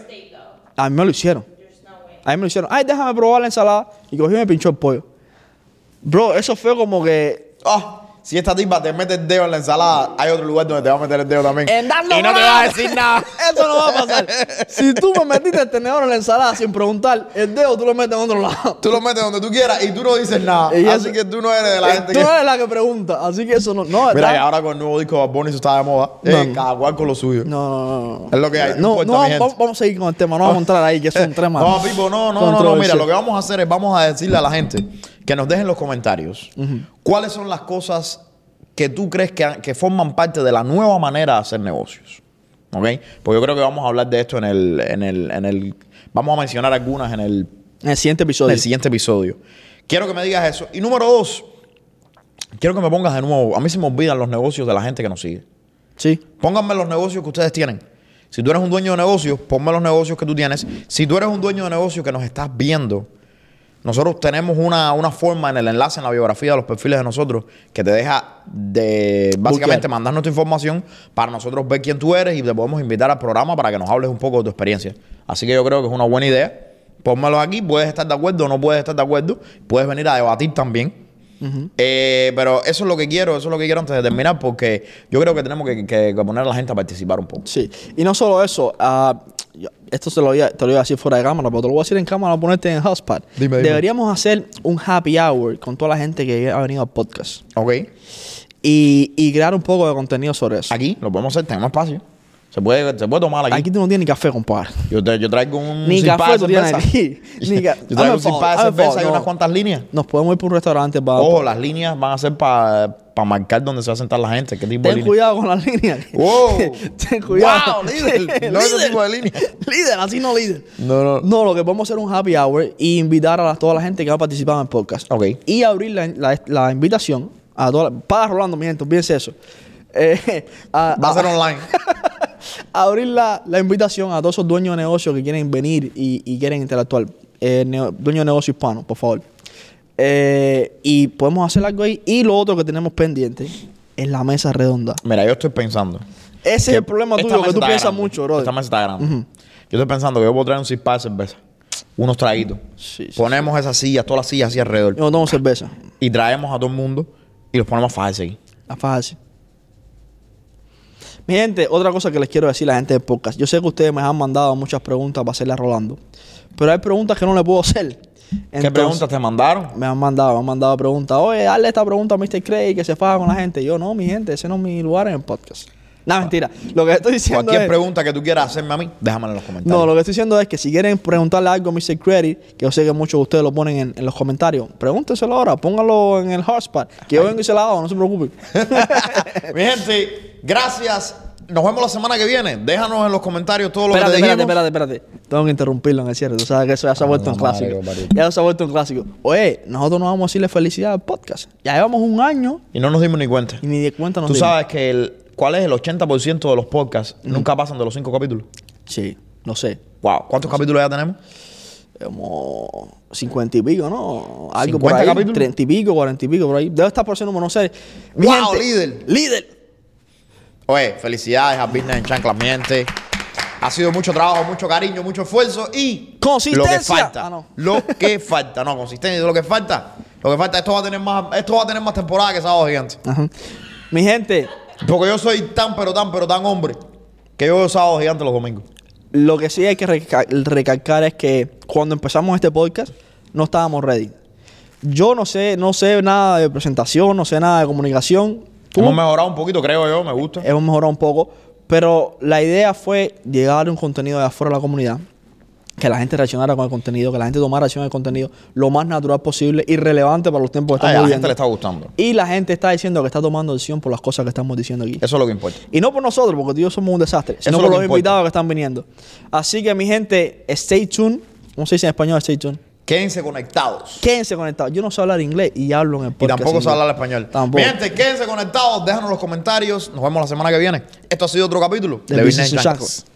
a mí me lo hicieron. A mí me lo hicieron. Ay, déjame probar la ensalada. Y cogí y me pinchó el pollo. Bro, eso fue como que. Ah, si esta tipa te mete el dedo en la ensalada, hay otro lugar donde te va a meter el dedo también. En y no te va a decir nada. Eso no va a pasar. Si tú me metiste el tenedor en la ensalada sin preguntar, el dedo tú lo metes en otro lado. Tú lo metes donde tú quieras y tú no dices nada. Y Así eso- que tú no eres de la gente tú que. no eres la que pregunta. Así que eso no. No, Mira, que ahora con el nuevo disco de Bunny eso está de moda. No, Eh, no. cada cual con lo suyo. no, no, no. Es lo que hay, no No, vamos a seguir con el tema. No vamos a entrar ahí, que es un tema. No, Pipo, no, no, no, no. Mira, lo que vamos a hacer es vamos a decirle a la gente que nos dejen los comentarios cuáles son las cosas que tú crees que, que forman parte de la nueva manera de hacer negocios. ¿Ok? Porque yo creo que vamos a hablar de esto en el, en el, en el vamos a mencionar algunas en el, En el siguiente en episodio. el siguiente episodio. Quiero que me digas eso. Y número dos, quiero que me pongas de nuevo, a mí se me olvidan los negocios de la gente que nos sigue. Sí. Pónganme los negocios que ustedes tienen. Si tú eres un dueño de negocios, ponme los negocios que tú tienes. Si tú eres un dueño de negocios que nos estás viendo, nosotros tenemos una, una forma en el enlace, en la biografía de los perfiles de nosotros, que te deja de básicamente mandarnos tu información para nosotros ver quién tú eres y te podemos invitar al programa para que nos hables un poco de tu experiencia. Así que yo creo que es una buena idea. Pónmelo aquí, puedes estar de acuerdo o no puedes estar de acuerdo. Puedes venir a debatir también. Eh, pero eso es lo que quiero, eso es lo que quiero antes de terminar, porque yo creo que tenemos que, que- que poner a la gente a participar un poco. Sí. Y no solo eso, yo- esto se lo voy a- te lo iba a decir fuera de cámara, pero te lo voy a decir en cámara para ponerte en Hotspot. Dime, dime. Deberíamos hacer un happy hour con toda la gente que ha venido al podcast ¿Ok? y, y crear un poco de contenido sobre eso. Aquí lo podemos hacer, tenemos espacio. Se puede, se puede tomar aquí. Aquí tú no tienes ni café, compadre. Yo, te- yo traigo un Ni zip-pack café de tú tienes aquí. Ni ca- yo traigo un zip-pack de cerveza y favor, unas no. cuantas líneas. Nos podemos ir por un restaurante para... Ojo, las líneas van a ser para marcar dónde se va a sentar la gente. ¿Qué tipo de Ten línea? cuidado con las líneas. Wow. Ten cuidado. Wow, líder. No ese tipo de línea. líder, así no líder. No, no. No, lo que podemos hacer es un happy hour y invitar a toda la gente que va a participar en el podcast. Ok. Y abrir la, la- la invitación a toda la... Paga Rolando, mi gente, olvídense eso. Eh, a, Va a ser online. A abrir la, la invitación a todos esos dueños de negocio que quieren venir y, y quieren interactuar. Eh, neo- dueño de negocio hispano, por favor. Eh, y podemos hacer algo ahí. Y lo otro que tenemos pendiente es la mesa redonda. Mira, yo estoy pensando. Ese es el problema tuyo, que tú piensas grande. mucho, bro. Esta mesa está grande. Yo estoy pensando que yo puedo traer un zip-pack de cerveza. Unos traguitos. Sí, sí, Ponemos esas sillas, todas las sillas así alrededor. Yo no tomo cerveza. Y traemos a todo el mundo y los ponemos a fajarse ahí. La fácil. Mi gente, otra cosa que les quiero decir a la gente del podcast. Yo sé que ustedes me han mandado muchas preguntas para hacerle a Rolando. Pero hay preguntas que no le puedo hacer. ¿Qué preguntas te mandaron? Me han mandado, me han mandado preguntas. Oye, dale esta pregunta a Mr. Craig que se faja con la gente. Yo, no, mi gente, ese no es mi lugar en el podcast. No, mentira. Lo que estoy diciendo Cualquier es... pregunta que tú quieras hacerme a mí, déjamela en los comentarios. No, lo que estoy diciendo es que si quieren preguntarle algo a Mr. Credit, que yo sé que muchos de ustedes lo ponen en, en los comentarios, pregúntenselo ahora, póngalo en el hotspot, que yo vengo y se la hago, no se preocupen. Mi gente, gracias. Nos vemos la semana que viene. Déjanos en los comentarios todo lo espérate, que te espérate, dijimos. espérate, espérate. Tengo que interrumpirlo en el cierre. Tú sabes que eso ya se ha vuelto un Ah, no, clásico. Mario, Mario. Ya se ha vuelto un clásico. Oye, nosotros no vamos a decirle felicidad al podcast. Ya llevamos un año Y no nos dimos ni cuenta. y ni de cuenta nos Tú dimos. sabes que el, cuál es el 80% de los podcasts nunca pasan de los 5 capítulos. Sí, no sé. Wow. ¿Cuántos capítulos ya tenemos? Como 50 y pico, ¿no? Algo por 50 ahí. capítulos. 30 y pico, 40 y pico por ahí. Debe estar por ese número, no sé. Mi ¡Wow, gente, líder! ¡Líder! Oye, felicidades a Business en Chanclas, mi gente. Ha sido mucho trabajo, mucho cariño, mucho esfuerzo y Consistencia. Lo que falta. Ah, no. Lo que falta. No, consistencia. Lo que falta. Lo que falta. Esto va a tener más, esto va a tener más temporada que Sábado Gigante. Ajá. Mi gente, Porque yo soy tan, pero tan, pero tan hombre que yo veo Sábado Gigante los domingos. lo que sí hay que reca- recalcar es que cuando empezamos este podcast no estábamos ready. Yo no sé, no sé nada de presentación, no sé nada de comunicación. Tú- Hemos mejorado un poquito, creo yo. Me gusta. hemos mejorado un poco, pero la idea fue llegar a un contenido de afuera de la comunidad, que la gente reaccionara con el contenido, que la gente tomara acción al contenido lo más natural posible y relevante para los tiempos que Ay, estamos a la viviendo. gente le está gustando. Y la gente está diciendo que está tomando acción por las cosas que estamos diciendo aquí. Eso es lo que importa. Y no por nosotros, porque tú y yo somos un desastre, sino por lo los importa. invitados que están viniendo. Así que, mi gente, stay tuned. ¿Cómo se dice en español stay tuned? Quédense conectados. Quédense conectados. Yo no sé hablar inglés y hablo en el Y podcast. tampoco se inglés. habla español. Tampoco. Mi gente, quédense conectados. Déjanos los comentarios. Nos vemos la semana que viene. Esto ha sido otro capítulo De Business in Chanclas.